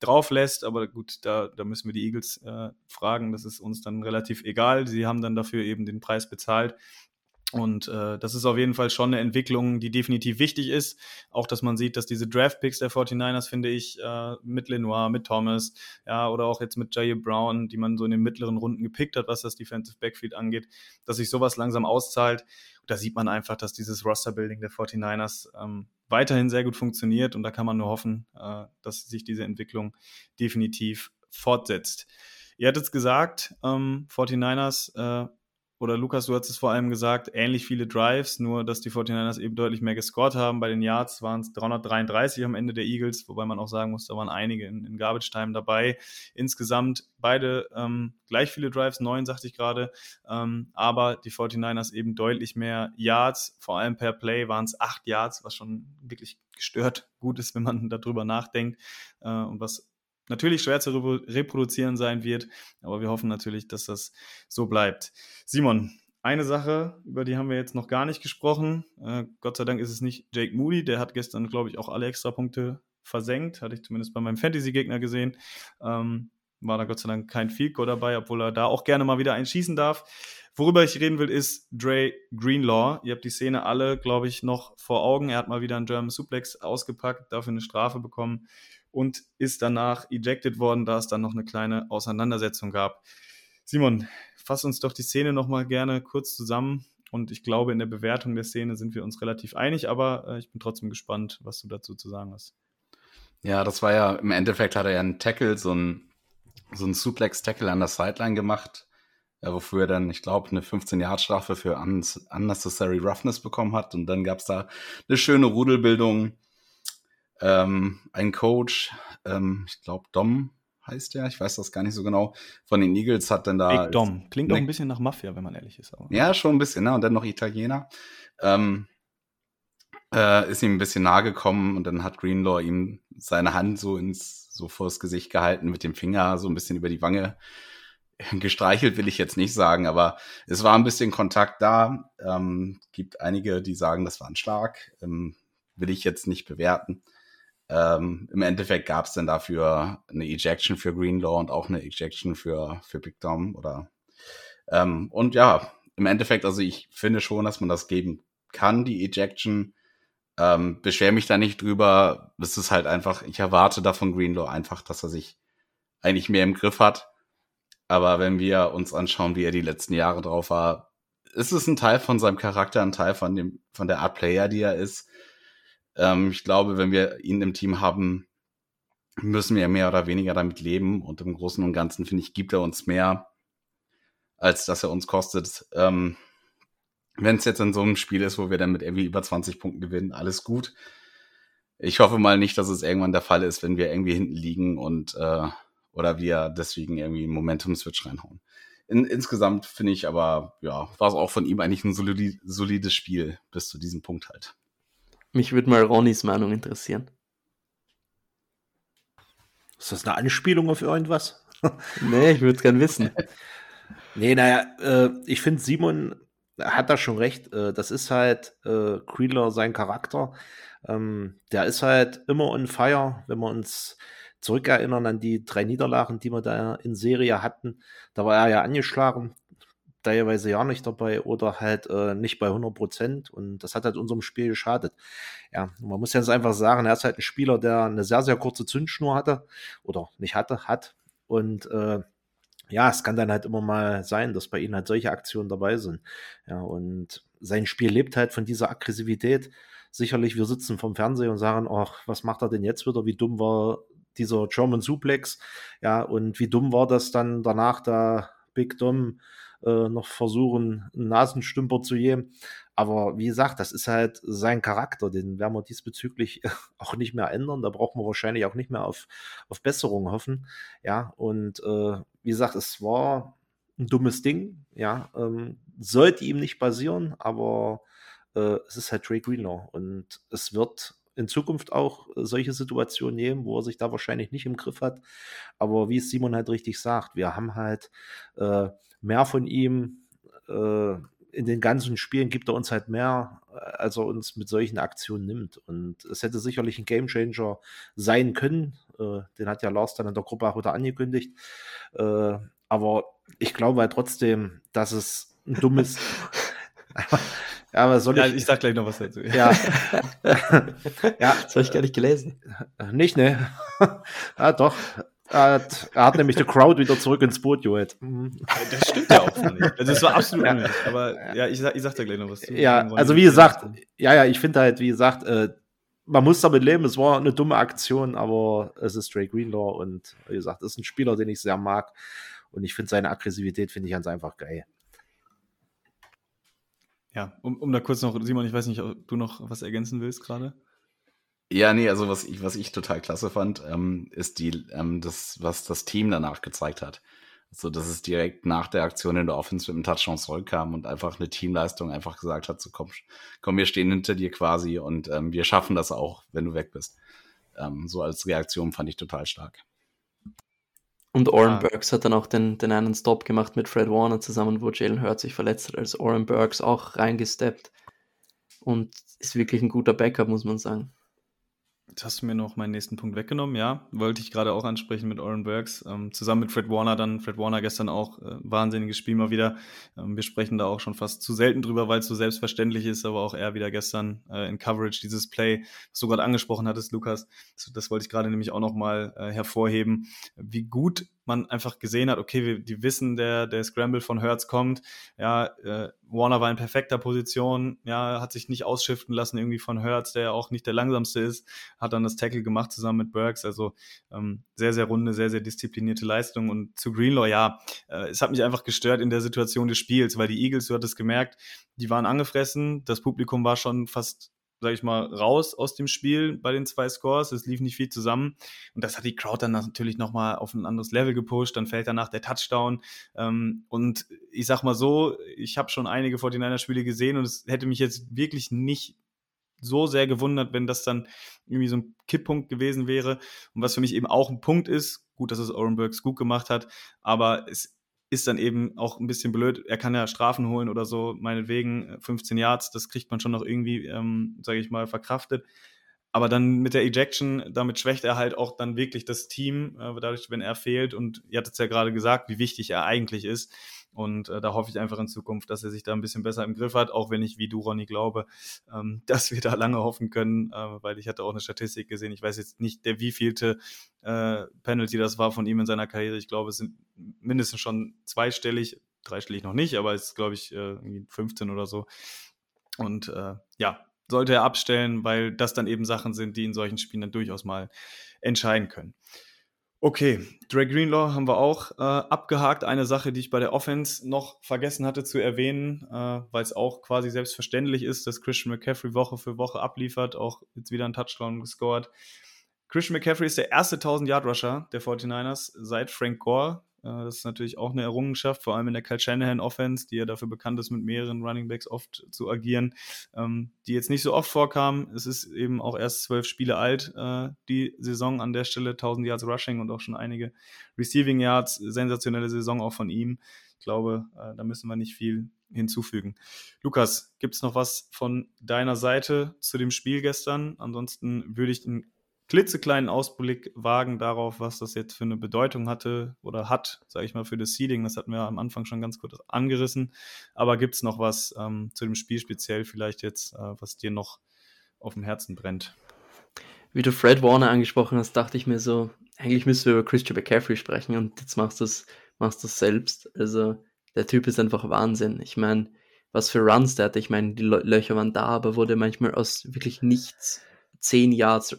drauf lässt. Aber gut, da, da müssen wir die Eagles äh, fragen. Das ist uns dann relativ egal. Sie haben dann dafür eben den Preis bezahlt. Und äh, das ist auf jeden Fall schon eine Entwicklung, die definitiv wichtig ist. Auch, dass man sieht, dass diese Draft-Picks der 49ers, finde ich, äh, mit Lenoir, mit Thomas, ja, oder auch jetzt mit Jair Brown, die man so in den mittleren Runden gepickt hat, was das Defensive Backfield angeht, dass sich sowas langsam auszahlt. da sieht man einfach, dass dieses Roster-Building der 49ers ähm, weiterhin sehr gut funktioniert. Und da kann man nur hoffen, äh, dass sich diese Entwicklung definitiv fortsetzt. Ihr hattet es gesagt, ähm, 49ers, äh, oder Lukas, du hast es vor allem gesagt, ähnlich viele Drives, nur dass die 49ers eben deutlich mehr gescored haben. Bei den Yards waren es 333 am Ende der Eagles, wobei man auch sagen muss, da waren einige in, in Garbage Time dabei. Insgesamt beide ähm, gleich viele Drives, neun, sagte ich gerade, ähm, aber die 49ers eben deutlich mehr Yards, vor allem per Play waren es acht Yards, was schon wirklich gestört gut ist, wenn man darüber nachdenkt äh, und was natürlich schwer zu reproduzieren sein wird, aber wir hoffen natürlich, dass das so bleibt. Simon, eine Sache, über die haben wir jetzt noch gar nicht gesprochen. Äh, Gott sei Dank ist es nicht Jake Moody, der hat gestern, glaube ich, auch alle Extrapunkte versenkt, hatte ich zumindest bei meinem Fantasy-Gegner gesehen. Ähm, war da Gott sei Dank kein Fico dabei, obwohl er da auch gerne mal wieder einschießen darf. Worüber ich reden will, ist Dre Greenlaw. Ihr habt die Szene alle, glaube ich, noch vor Augen. Er hat mal wieder einen German Suplex ausgepackt, dafür eine Strafe bekommen und ist danach ejected worden, da es dann noch eine kleine Auseinandersetzung gab. Simon, fass uns doch die Szene nochmal gerne kurz zusammen. Und ich glaube, in der Bewertung der Szene sind wir uns relativ einig, aber äh, ich bin trotzdem gespannt, was du dazu zu sagen hast. Ja, das war ja, im Endeffekt hat er ja einen Tackle, so einen, so einen Suplex-Tackle an der Sideline gemacht, äh, wofür er dann, ich glaube, eine 15-Yard-Strafe für unnecessary Roughness bekommen hat. Und dann gab es da eine schöne Rudelbildung ähm, ein Coach, ähm, ich glaube Dom heißt der, ich weiß das gar nicht so genau, von den Eagles hat dann da. Big Dom. Klingt auch ein bisschen nach Mafia, wenn man ehrlich ist. Aber. Ja, schon ein bisschen, ne? Und dann noch Italiener. Ähm, äh, ist ihm ein bisschen nahe gekommen und dann hat Greenlaw ihm seine Hand so ins, so vors Gesicht gehalten, mit dem Finger so ein bisschen über die Wange gestreichelt, will ich jetzt nicht sagen, aber es war ein bisschen Kontakt da. Ähm, gibt einige, die sagen, das war ein Schlag. Ähm, will ich jetzt nicht bewerten. Ähm, Im Endeffekt gab es dann dafür eine Ejection für Greenlaw und auch eine Ejection für, für Big Dom oder ähm, und ja, im Endeffekt, also ich finde schon, dass man das geben kann, die Ejection. Ähm, beschwer mich da nicht drüber. Es ist halt einfach, ich erwarte da von Greenlaw einfach, dass er sich eigentlich mehr im Griff hat. Aber wenn wir uns anschauen, wie er die letzten Jahre drauf war, ist es ein Teil von seinem Charakter, ein Teil von dem, von der Art Player, die er ist. Ähm, ich glaube, wenn wir ihn im Team haben, müssen wir mehr oder weniger damit leben. Und im Großen und Ganzen, finde ich, gibt er uns mehr, als dass er uns kostet. Ähm, wenn es jetzt in so einem Spiel ist, wo wir dann mit irgendwie über 20 Punkten gewinnen, alles gut. Ich hoffe mal nicht, dass es irgendwann der Fall ist, wenn wir irgendwie hinten liegen und äh, oder wir deswegen irgendwie einen Momentum-Switch reinhauen. In, insgesamt finde ich aber, ja, war es auch von ihm eigentlich ein solid, solides Spiel bis zu diesem Punkt halt. Mich würde mal Ronnys Meinung interessieren. Ist das eine Anspielung auf irgendwas? nee, ich würde es gern wissen. nee, naja, äh, ich finde, Simon hat da schon recht. Äh, das ist halt äh, Creeler sein Charakter. Ähm, der ist halt immer on fire, wenn wir uns zurückerinnern an die drei Niederlagen, die wir da in Serie hatten. Da war er ja angeschlagen teilweise ja nicht dabei oder halt äh, nicht bei 100 Prozent und das hat halt unserem Spiel geschadet. Ja, man muss jetzt einfach sagen, er ist halt ein Spieler, der eine sehr, sehr kurze Zündschnur hatte oder nicht hatte, hat und äh, ja, es kann dann halt immer mal sein, dass bei ihm halt solche Aktionen dabei sind. Ja, und sein Spiel lebt halt von dieser Aggressivität. Sicherlich, wir sitzen vom Fernseher und sagen, ach, was macht er denn jetzt wieder? Wie dumm war dieser German Suplex? Ja, und wie dumm war das dann danach da Big Dom äh, noch versuchen, einen Nasenstümper zu geben. Aber wie gesagt, das ist halt sein Charakter, den werden wir diesbezüglich auch nicht mehr ändern. Da brauchen wir wahrscheinlich auch nicht mehr auf, auf Besserung hoffen. Ja, und äh, wie gesagt, es war ein dummes Ding. Ja, ähm, sollte ihm nicht passieren, aber äh, es ist halt Drake Greenlaw und es wird in Zukunft auch solche Situationen nehmen, wo er sich da wahrscheinlich nicht im Griff hat. Aber wie es Simon halt richtig sagt, wir haben halt äh, mehr von ihm. Äh, in den ganzen Spielen gibt er uns halt mehr, als er uns mit solchen Aktionen nimmt. Und es hätte sicherlich ein Gamechanger sein können. Äh, den hat ja Lars dann in der Gruppe auch wieder angekündigt. Äh, aber ich glaube halt trotzdem, dass es ein dummes. ja, aber soll ja, ich. Ich sag gleich noch was dazu. Ja. ja. Das habe ich gar nicht gelesen. Nicht, ne? ja, doch. Er hat, er hat nämlich die Crowd wieder zurück ins Boot geholt. Mhm. Das stimmt ja auch nicht. Also das war absolut ja. Aber ja, ich sag, ich sag da gleich noch was zu. Ja, also wie gesagt, ja, ja, ich finde halt, wie gesagt, äh, man muss damit leben, es war eine dumme Aktion, aber es ist Drake Greenlaw und wie gesagt, ist ein Spieler, den ich sehr mag und ich finde seine Aggressivität, finde ich ganz einfach geil. Ja, um, um da kurz noch, Simon, ich weiß nicht, ob du noch was ergänzen willst gerade? Ja, nee, also was ich, was ich total klasse fand, ähm, ist die, ähm, das, was das Team danach gezeigt hat. So, dass es direkt nach der Aktion in der Offense mit einem Touchdown zurückkam und einfach eine Teamleistung einfach gesagt hat, so komm, komm, wir stehen hinter dir quasi und ähm, wir schaffen das auch, wenn du weg bist. Ähm, so als Reaktion fand ich total stark. Und Oren. Burks hat dann auch den, den einen Stop gemacht mit Fred Warner zusammen, wo Jalen Hurt sich verletzt hat, als Oren Burks auch reingesteppt. Und ist wirklich ein guter Backup, muss man sagen. Jetzt hast du mir noch meinen nächsten Punkt weggenommen, ja. Wollte ich gerade auch ansprechen mit Oren Burks. Ähm, zusammen mit Fred Warner dann. Fred Warner gestern auch äh, wahnsinniges Spiel mal wieder. Ähm, wir sprechen da auch schon fast zu selten drüber, weil es so selbstverständlich ist, aber auch er wieder gestern äh, in Coverage dieses Play, was du gerade angesprochen hattest, Lukas. Das, das wollte ich gerade nämlich auch nochmal äh, hervorheben, wie gut man einfach gesehen hat, okay, wir, die wissen, der, der Scramble von Hertz kommt. Ja, äh, Warner war in perfekter Position, ja, hat sich nicht ausschiften lassen irgendwie von Hertz, der ja auch nicht der langsamste ist, hat dann das Tackle gemacht zusammen mit Burks. Also ähm, sehr, sehr runde, sehr, sehr disziplinierte Leistung. Und zu Greenlaw, ja, äh, es hat mich einfach gestört in der Situation des Spiels, weil die Eagles, du hattest gemerkt, die waren angefressen, das Publikum war schon fast sage ich mal, raus aus dem Spiel bei den zwei Scores. Es lief nicht viel zusammen. Und das hat die Crowd dann natürlich nochmal auf ein anderes Level gepusht. Dann fällt danach der Touchdown. Ähm, und ich sag mal so, ich habe schon einige 49er-Spiele gesehen und es hätte mich jetzt wirklich nicht so sehr gewundert, wenn das dann irgendwie so ein Kipppunkt gewesen wäre. Und was für mich eben auch ein Punkt ist, gut, dass es Oren Burks gut gemacht hat, aber es ist dann eben auch ein bisschen blöd. Er kann ja Strafen holen oder so, meinetwegen 15 Yards, das kriegt man schon noch irgendwie, ähm, sage ich mal, verkraftet. Aber dann mit der Ejection, damit schwächt er halt auch dann wirklich das Team, äh, dadurch, wenn er fehlt. Und ihr hattet es ja gerade gesagt, wie wichtig er eigentlich ist. Und äh, da hoffe ich einfach in Zukunft, dass er sich da ein bisschen besser im Griff hat, auch wenn ich wie du, Ronny, glaube, ähm, dass wir da lange hoffen können, äh, weil ich hatte auch eine Statistik gesehen. Ich weiß jetzt nicht, der wievielte äh, Penalty das war von ihm in seiner Karriere. Ich glaube, es sind mindestens schon zweistellig, dreistellig noch nicht, aber es ist, glaube ich, äh, 15 oder so. Und äh, ja, sollte er abstellen, weil das dann eben Sachen sind, die in solchen Spielen dann durchaus mal entscheiden können. Okay, Dre Greenlaw haben wir auch äh, abgehakt. Eine Sache, die ich bei der Offense noch vergessen hatte zu erwähnen, äh, weil es auch quasi selbstverständlich ist, dass Christian McCaffrey Woche für Woche abliefert, auch jetzt wieder einen Touchdown gescored. Christian McCaffrey ist der erste 1000-Yard-Rusher der 49ers seit Frank Gore. Äh, das ist natürlich auch eine Errungenschaft, vor allem in der Kyle Shanahan Offense, die ja dafür bekannt ist, mit mehreren Running Backs oft zu agieren, ähm, die jetzt nicht so oft vorkamen. Es ist eben auch erst zwölf Spiele alt, äh, die Saison an der Stelle, 1000 Yards Rushing und auch schon einige Receiving Yards, sensationelle Saison auch von ihm. Ich glaube, äh, da müssen wir nicht viel hinzufügen. Lukas, gibt es noch was von deiner Seite zu dem Spiel gestern? Ansonsten würde ich den klitzekleinen Ausblick wagen darauf, was das jetzt für eine Bedeutung hatte oder hat, sage ich mal, für das Seeding. Das hatten wir am Anfang schon ganz kurz angerissen. Aber gibt es noch was ähm, zu dem Spiel speziell vielleicht jetzt, äh, was dir noch auf dem Herzen brennt? Wie du Fred Warner angesprochen hast, dachte ich mir so, eigentlich müssen wir über Christian McCaffrey sprechen und jetzt machst du es machst selbst. Also der Typ ist einfach Wahnsinn. Ich meine, was für Runs der hatte. Ich meine, die Löcher waren da, aber wurde manchmal aus wirklich nichts zehn Yards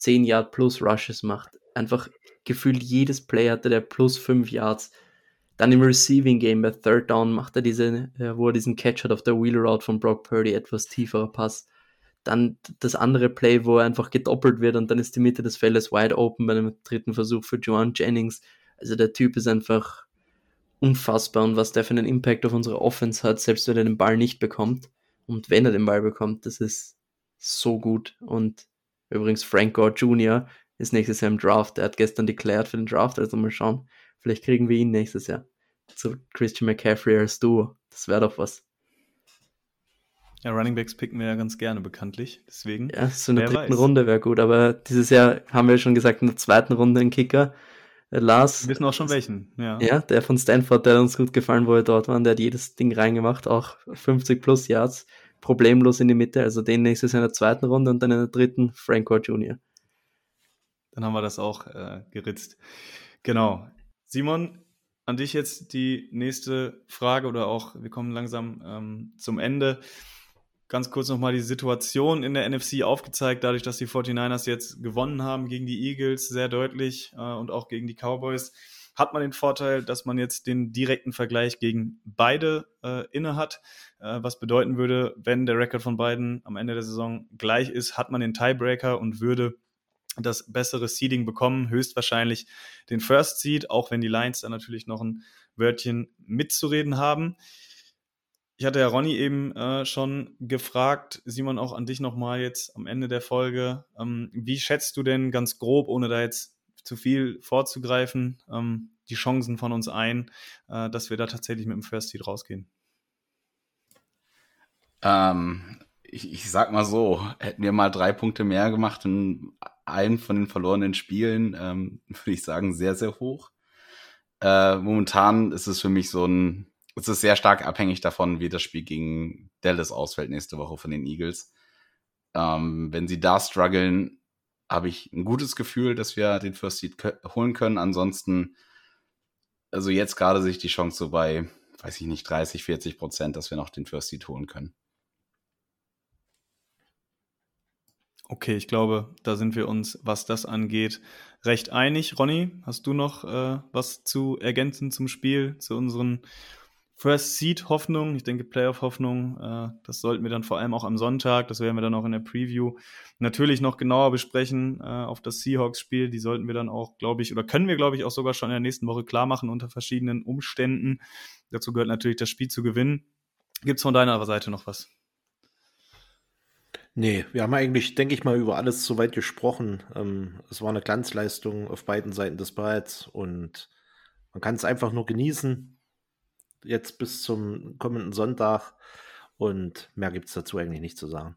10 Yard plus Rushes macht. Einfach gefühlt jedes Play hatte der plus 5 Yards. Dann im Receiving Game bei Third Down macht er diese, äh, wo er diesen Catch hat auf der Wheel Route von Brock Purdy, etwas tieferer Pass. Dann das andere Play, wo er einfach gedoppelt wird und dann ist die Mitte des Feldes wide open bei dem dritten Versuch für Joan Jennings. Also der Typ ist einfach unfassbar und was der für einen Impact auf unsere Offense hat, selbst wenn er den Ball nicht bekommt. Und wenn er den Ball bekommt, das ist so gut. Und Übrigens, Frank Gore Jr. ist nächstes Jahr im Draft. Er hat gestern declared für den Draft, also mal schauen. Vielleicht kriegen wir ihn nächstes Jahr. Zu Christian McCaffrey als Duo. Das wäre doch was. Ja, Running Backs picken wir ja ganz gerne bekanntlich. Deswegen. Ja, so in der dritten weiß. Runde wäre gut, aber dieses Jahr haben wir schon gesagt, in der zweiten Runde ein Kicker. Äh, Lars. Wir wissen auch schon welchen, ja. Ja, der von Stanford, der hat uns gut gefallen, wo er dort war. Der hat jedes Ding reingemacht, auch 50 plus Yards. Problemlos in die Mitte. Also den nächstes in der zweiten Runde und dann in der dritten Frank Gore Jr. Dann haben wir das auch äh, geritzt. Genau. Simon, an dich jetzt die nächste Frage oder auch, wir kommen langsam ähm, zum Ende ganz kurz nochmal die Situation in der NFC aufgezeigt, dadurch, dass die 49ers jetzt gewonnen haben gegen die Eagles, sehr deutlich äh, und auch gegen die Cowboys, hat man den Vorteil, dass man jetzt den direkten Vergleich gegen beide äh, inne hat, äh, was bedeuten würde, wenn der Rekord von beiden am Ende der Saison gleich ist, hat man den Tiebreaker und würde das bessere Seeding bekommen, höchstwahrscheinlich den First Seed, auch wenn die Lions da natürlich noch ein Wörtchen mitzureden haben. Ich hatte ja Ronny eben äh, schon gefragt, Simon, auch an dich nochmal jetzt am Ende der Folge. Ähm, wie schätzt du denn ganz grob, ohne da jetzt zu viel vorzugreifen, ähm, die Chancen von uns ein, äh, dass wir da tatsächlich mit dem First Seed rausgehen? Ähm, ich, ich, sag mal so, hätten wir mal drei Punkte mehr gemacht in einem von den verlorenen Spielen, ähm, würde ich sagen, sehr, sehr hoch. Äh, momentan ist es für mich so ein es ist sehr stark abhängig davon, wie das Spiel gegen Dallas ausfällt nächste Woche von den Eagles. Ähm, wenn sie da strugglen, habe ich ein gutes Gefühl, dass wir den First Seed holen können. Ansonsten, also jetzt gerade sich die Chance so bei, weiß ich nicht, 30, 40 Prozent, dass wir noch den First Seed holen können. Okay, ich glaube, da sind wir uns, was das angeht, recht einig. Ronny, hast du noch äh, was zu ergänzen zum Spiel, zu unseren First Seed Hoffnung, ich denke Playoff Hoffnung, äh, das sollten wir dann vor allem auch am Sonntag, das werden wir dann auch in der Preview natürlich noch genauer besprechen äh, auf das Seahawks-Spiel. Die sollten wir dann auch, glaube ich, oder können wir, glaube ich, auch sogar schon in der nächsten Woche klar machen unter verschiedenen Umständen. Dazu gehört natürlich das Spiel zu gewinnen. Gibt es von deiner Seite noch was? Nee, wir haben eigentlich, denke ich mal, über alles soweit gesprochen. Ähm, es war eine Glanzleistung auf beiden Seiten des Balls und man kann es einfach nur genießen jetzt bis zum kommenden Sonntag. Und mehr gibt es dazu eigentlich nicht zu sagen.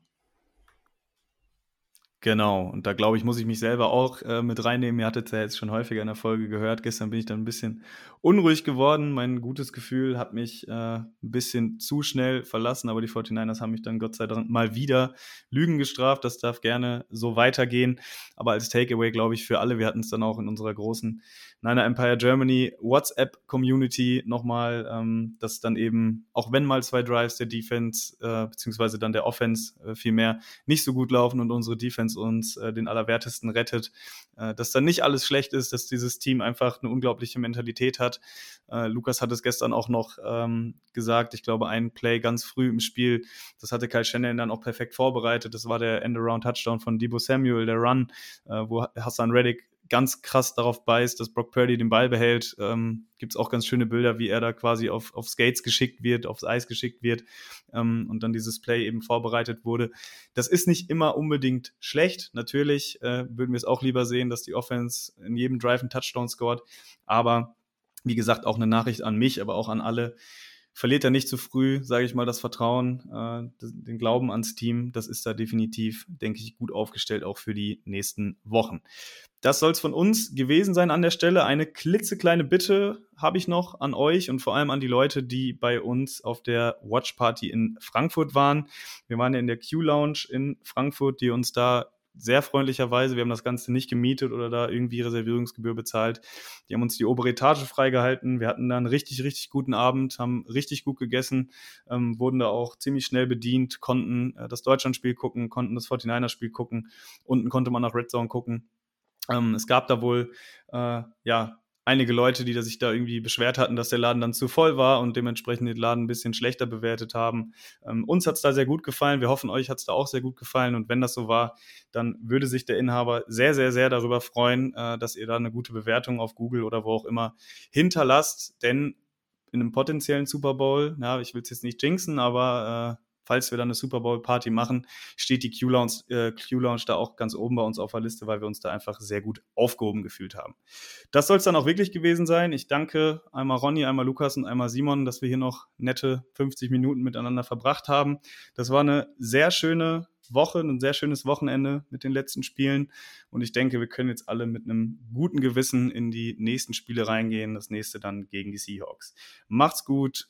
Genau, und da glaube ich, muss ich mich selber auch äh, mit reinnehmen. Ihr hattet es ja jetzt schon häufiger in der Folge gehört. Gestern bin ich dann ein bisschen unruhig geworden. Mein gutes Gefühl hat mich äh, ein bisschen zu schnell verlassen, aber die 49ers haben mich dann Gott sei Dank mal wieder Lügen gestraft. Das darf gerne so weitergehen. Aber als Takeaway, glaube ich, für alle, wir hatten es dann auch in unserer großen Niner Empire Germany WhatsApp-Community nochmal, ähm, dass dann eben, auch wenn mal zwei Drives der Defense, äh, beziehungsweise dann der Offense äh, vielmehr nicht so gut laufen und unsere Defense uns äh, den Allerwertesten rettet, äh, dass dann nicht alles schlecht ist, dass dieses Team einfach eine unglaubliche Mentalität hat. Äh, Lukas hat es gestern auch noch ähm, gesagt, ich glaube, ein Play ganz früh im Spiel, das hatte Kyle Shannon dann auch perfekt vorbereitet. Das war der End-Around-Touchdown von Debo Samuel, der Run, äh, wo Hassan Reddick ganz krass darauf beißt, dass Brock Purdy den Ball behält. Ähm, Gibt es auch ganz schöne Bilder, wie er da quasi auf, auf Skates geschickt wird, aufs Eis geschickt wird ähm, und dann dieses Play eben vorbereitet wurde. Das ist nicht immer unbedingt schlecht. Natürlich äh, würden wir es auch lieber sehen, dass die Offense in jedem Drive einen Touchdown scored. Aber wie gesagt, auch eine Nachricht an mich, aber auch an alle verliert er nicht zu früh, sage ich mal, das Vertrauen, äh, den Glauben ans Team. Das ist da definitiv, denke ich, gut aufgestellt, auch für die nächsten Wochen. Das soll es von uns gewesen sein an der Stelle. Eine klitzekleine Bitte habe ich noch an euch und vor allem an die Leute, die bei uns auf der Watch Party in Frankfurt waren. Wir waren ja in der Q-Lounge in Frankfurt, die uns da sehr freundlicherweise, wir haben das Ganze nicht gemietet oder da irgendwie Reservierungsgebühr bezahlt. Die haben uns die obere Etage freigehalten. Wir hatten da einen richtig, richtig guten Abend, haben richtig gut gegessen, ähm, wurden da auch ziemlich schnell bedient, konnten äh, das Deutschlandspiel gucken, konnten das 49er-Spiel gucken. Unten konnte man nach Red Zone gucken. Ähm, es gab da wohl äh, ja einige Leute, die da sich da irgendwie beschwert hatten, dass der Laden dann zu voll war und dementsprechend den Laden ein bisschen schlechter bewertet haben. Ähm, uns hat es da sehr gut gefallen. Wir hoffen, euch hat es da auch sehr gut gefallen. Und wenn das so war, dann würde sich der Inhaber sehr, sehr, sehr darüber freuen, äh, dass ihr da eine gute Bewertung auf Google oder wo auch immer hinterlasst. Denn in einem potenziellen Super Bowl, ja, ich will es jetzt nicht jinxen, aber äh, falls wir dann eine Super Bowl Party machen, steht die Q-Lounge äh, da auch ganz oben bei uns auf der Liste, weil wir uns da einfach sehr gut aufgehoben gefühlt haben. Das soll es dann auch wirklich gewesen sein. Ich danke einmal Ronny, einmal Lukas und einmal Simon, dass wir hier noch nette 50 Minuten miteinander verbracht haben. Das war eine sehr schöne Woche, ein sehr schönes Wochenende mit den letzten Spielen. Und ich denke, wir können jetzt alle mit einem guten Gewissen in die nächsten Spiele reingehen. Das nächste dann gegen die Seahawks. Macht's gut.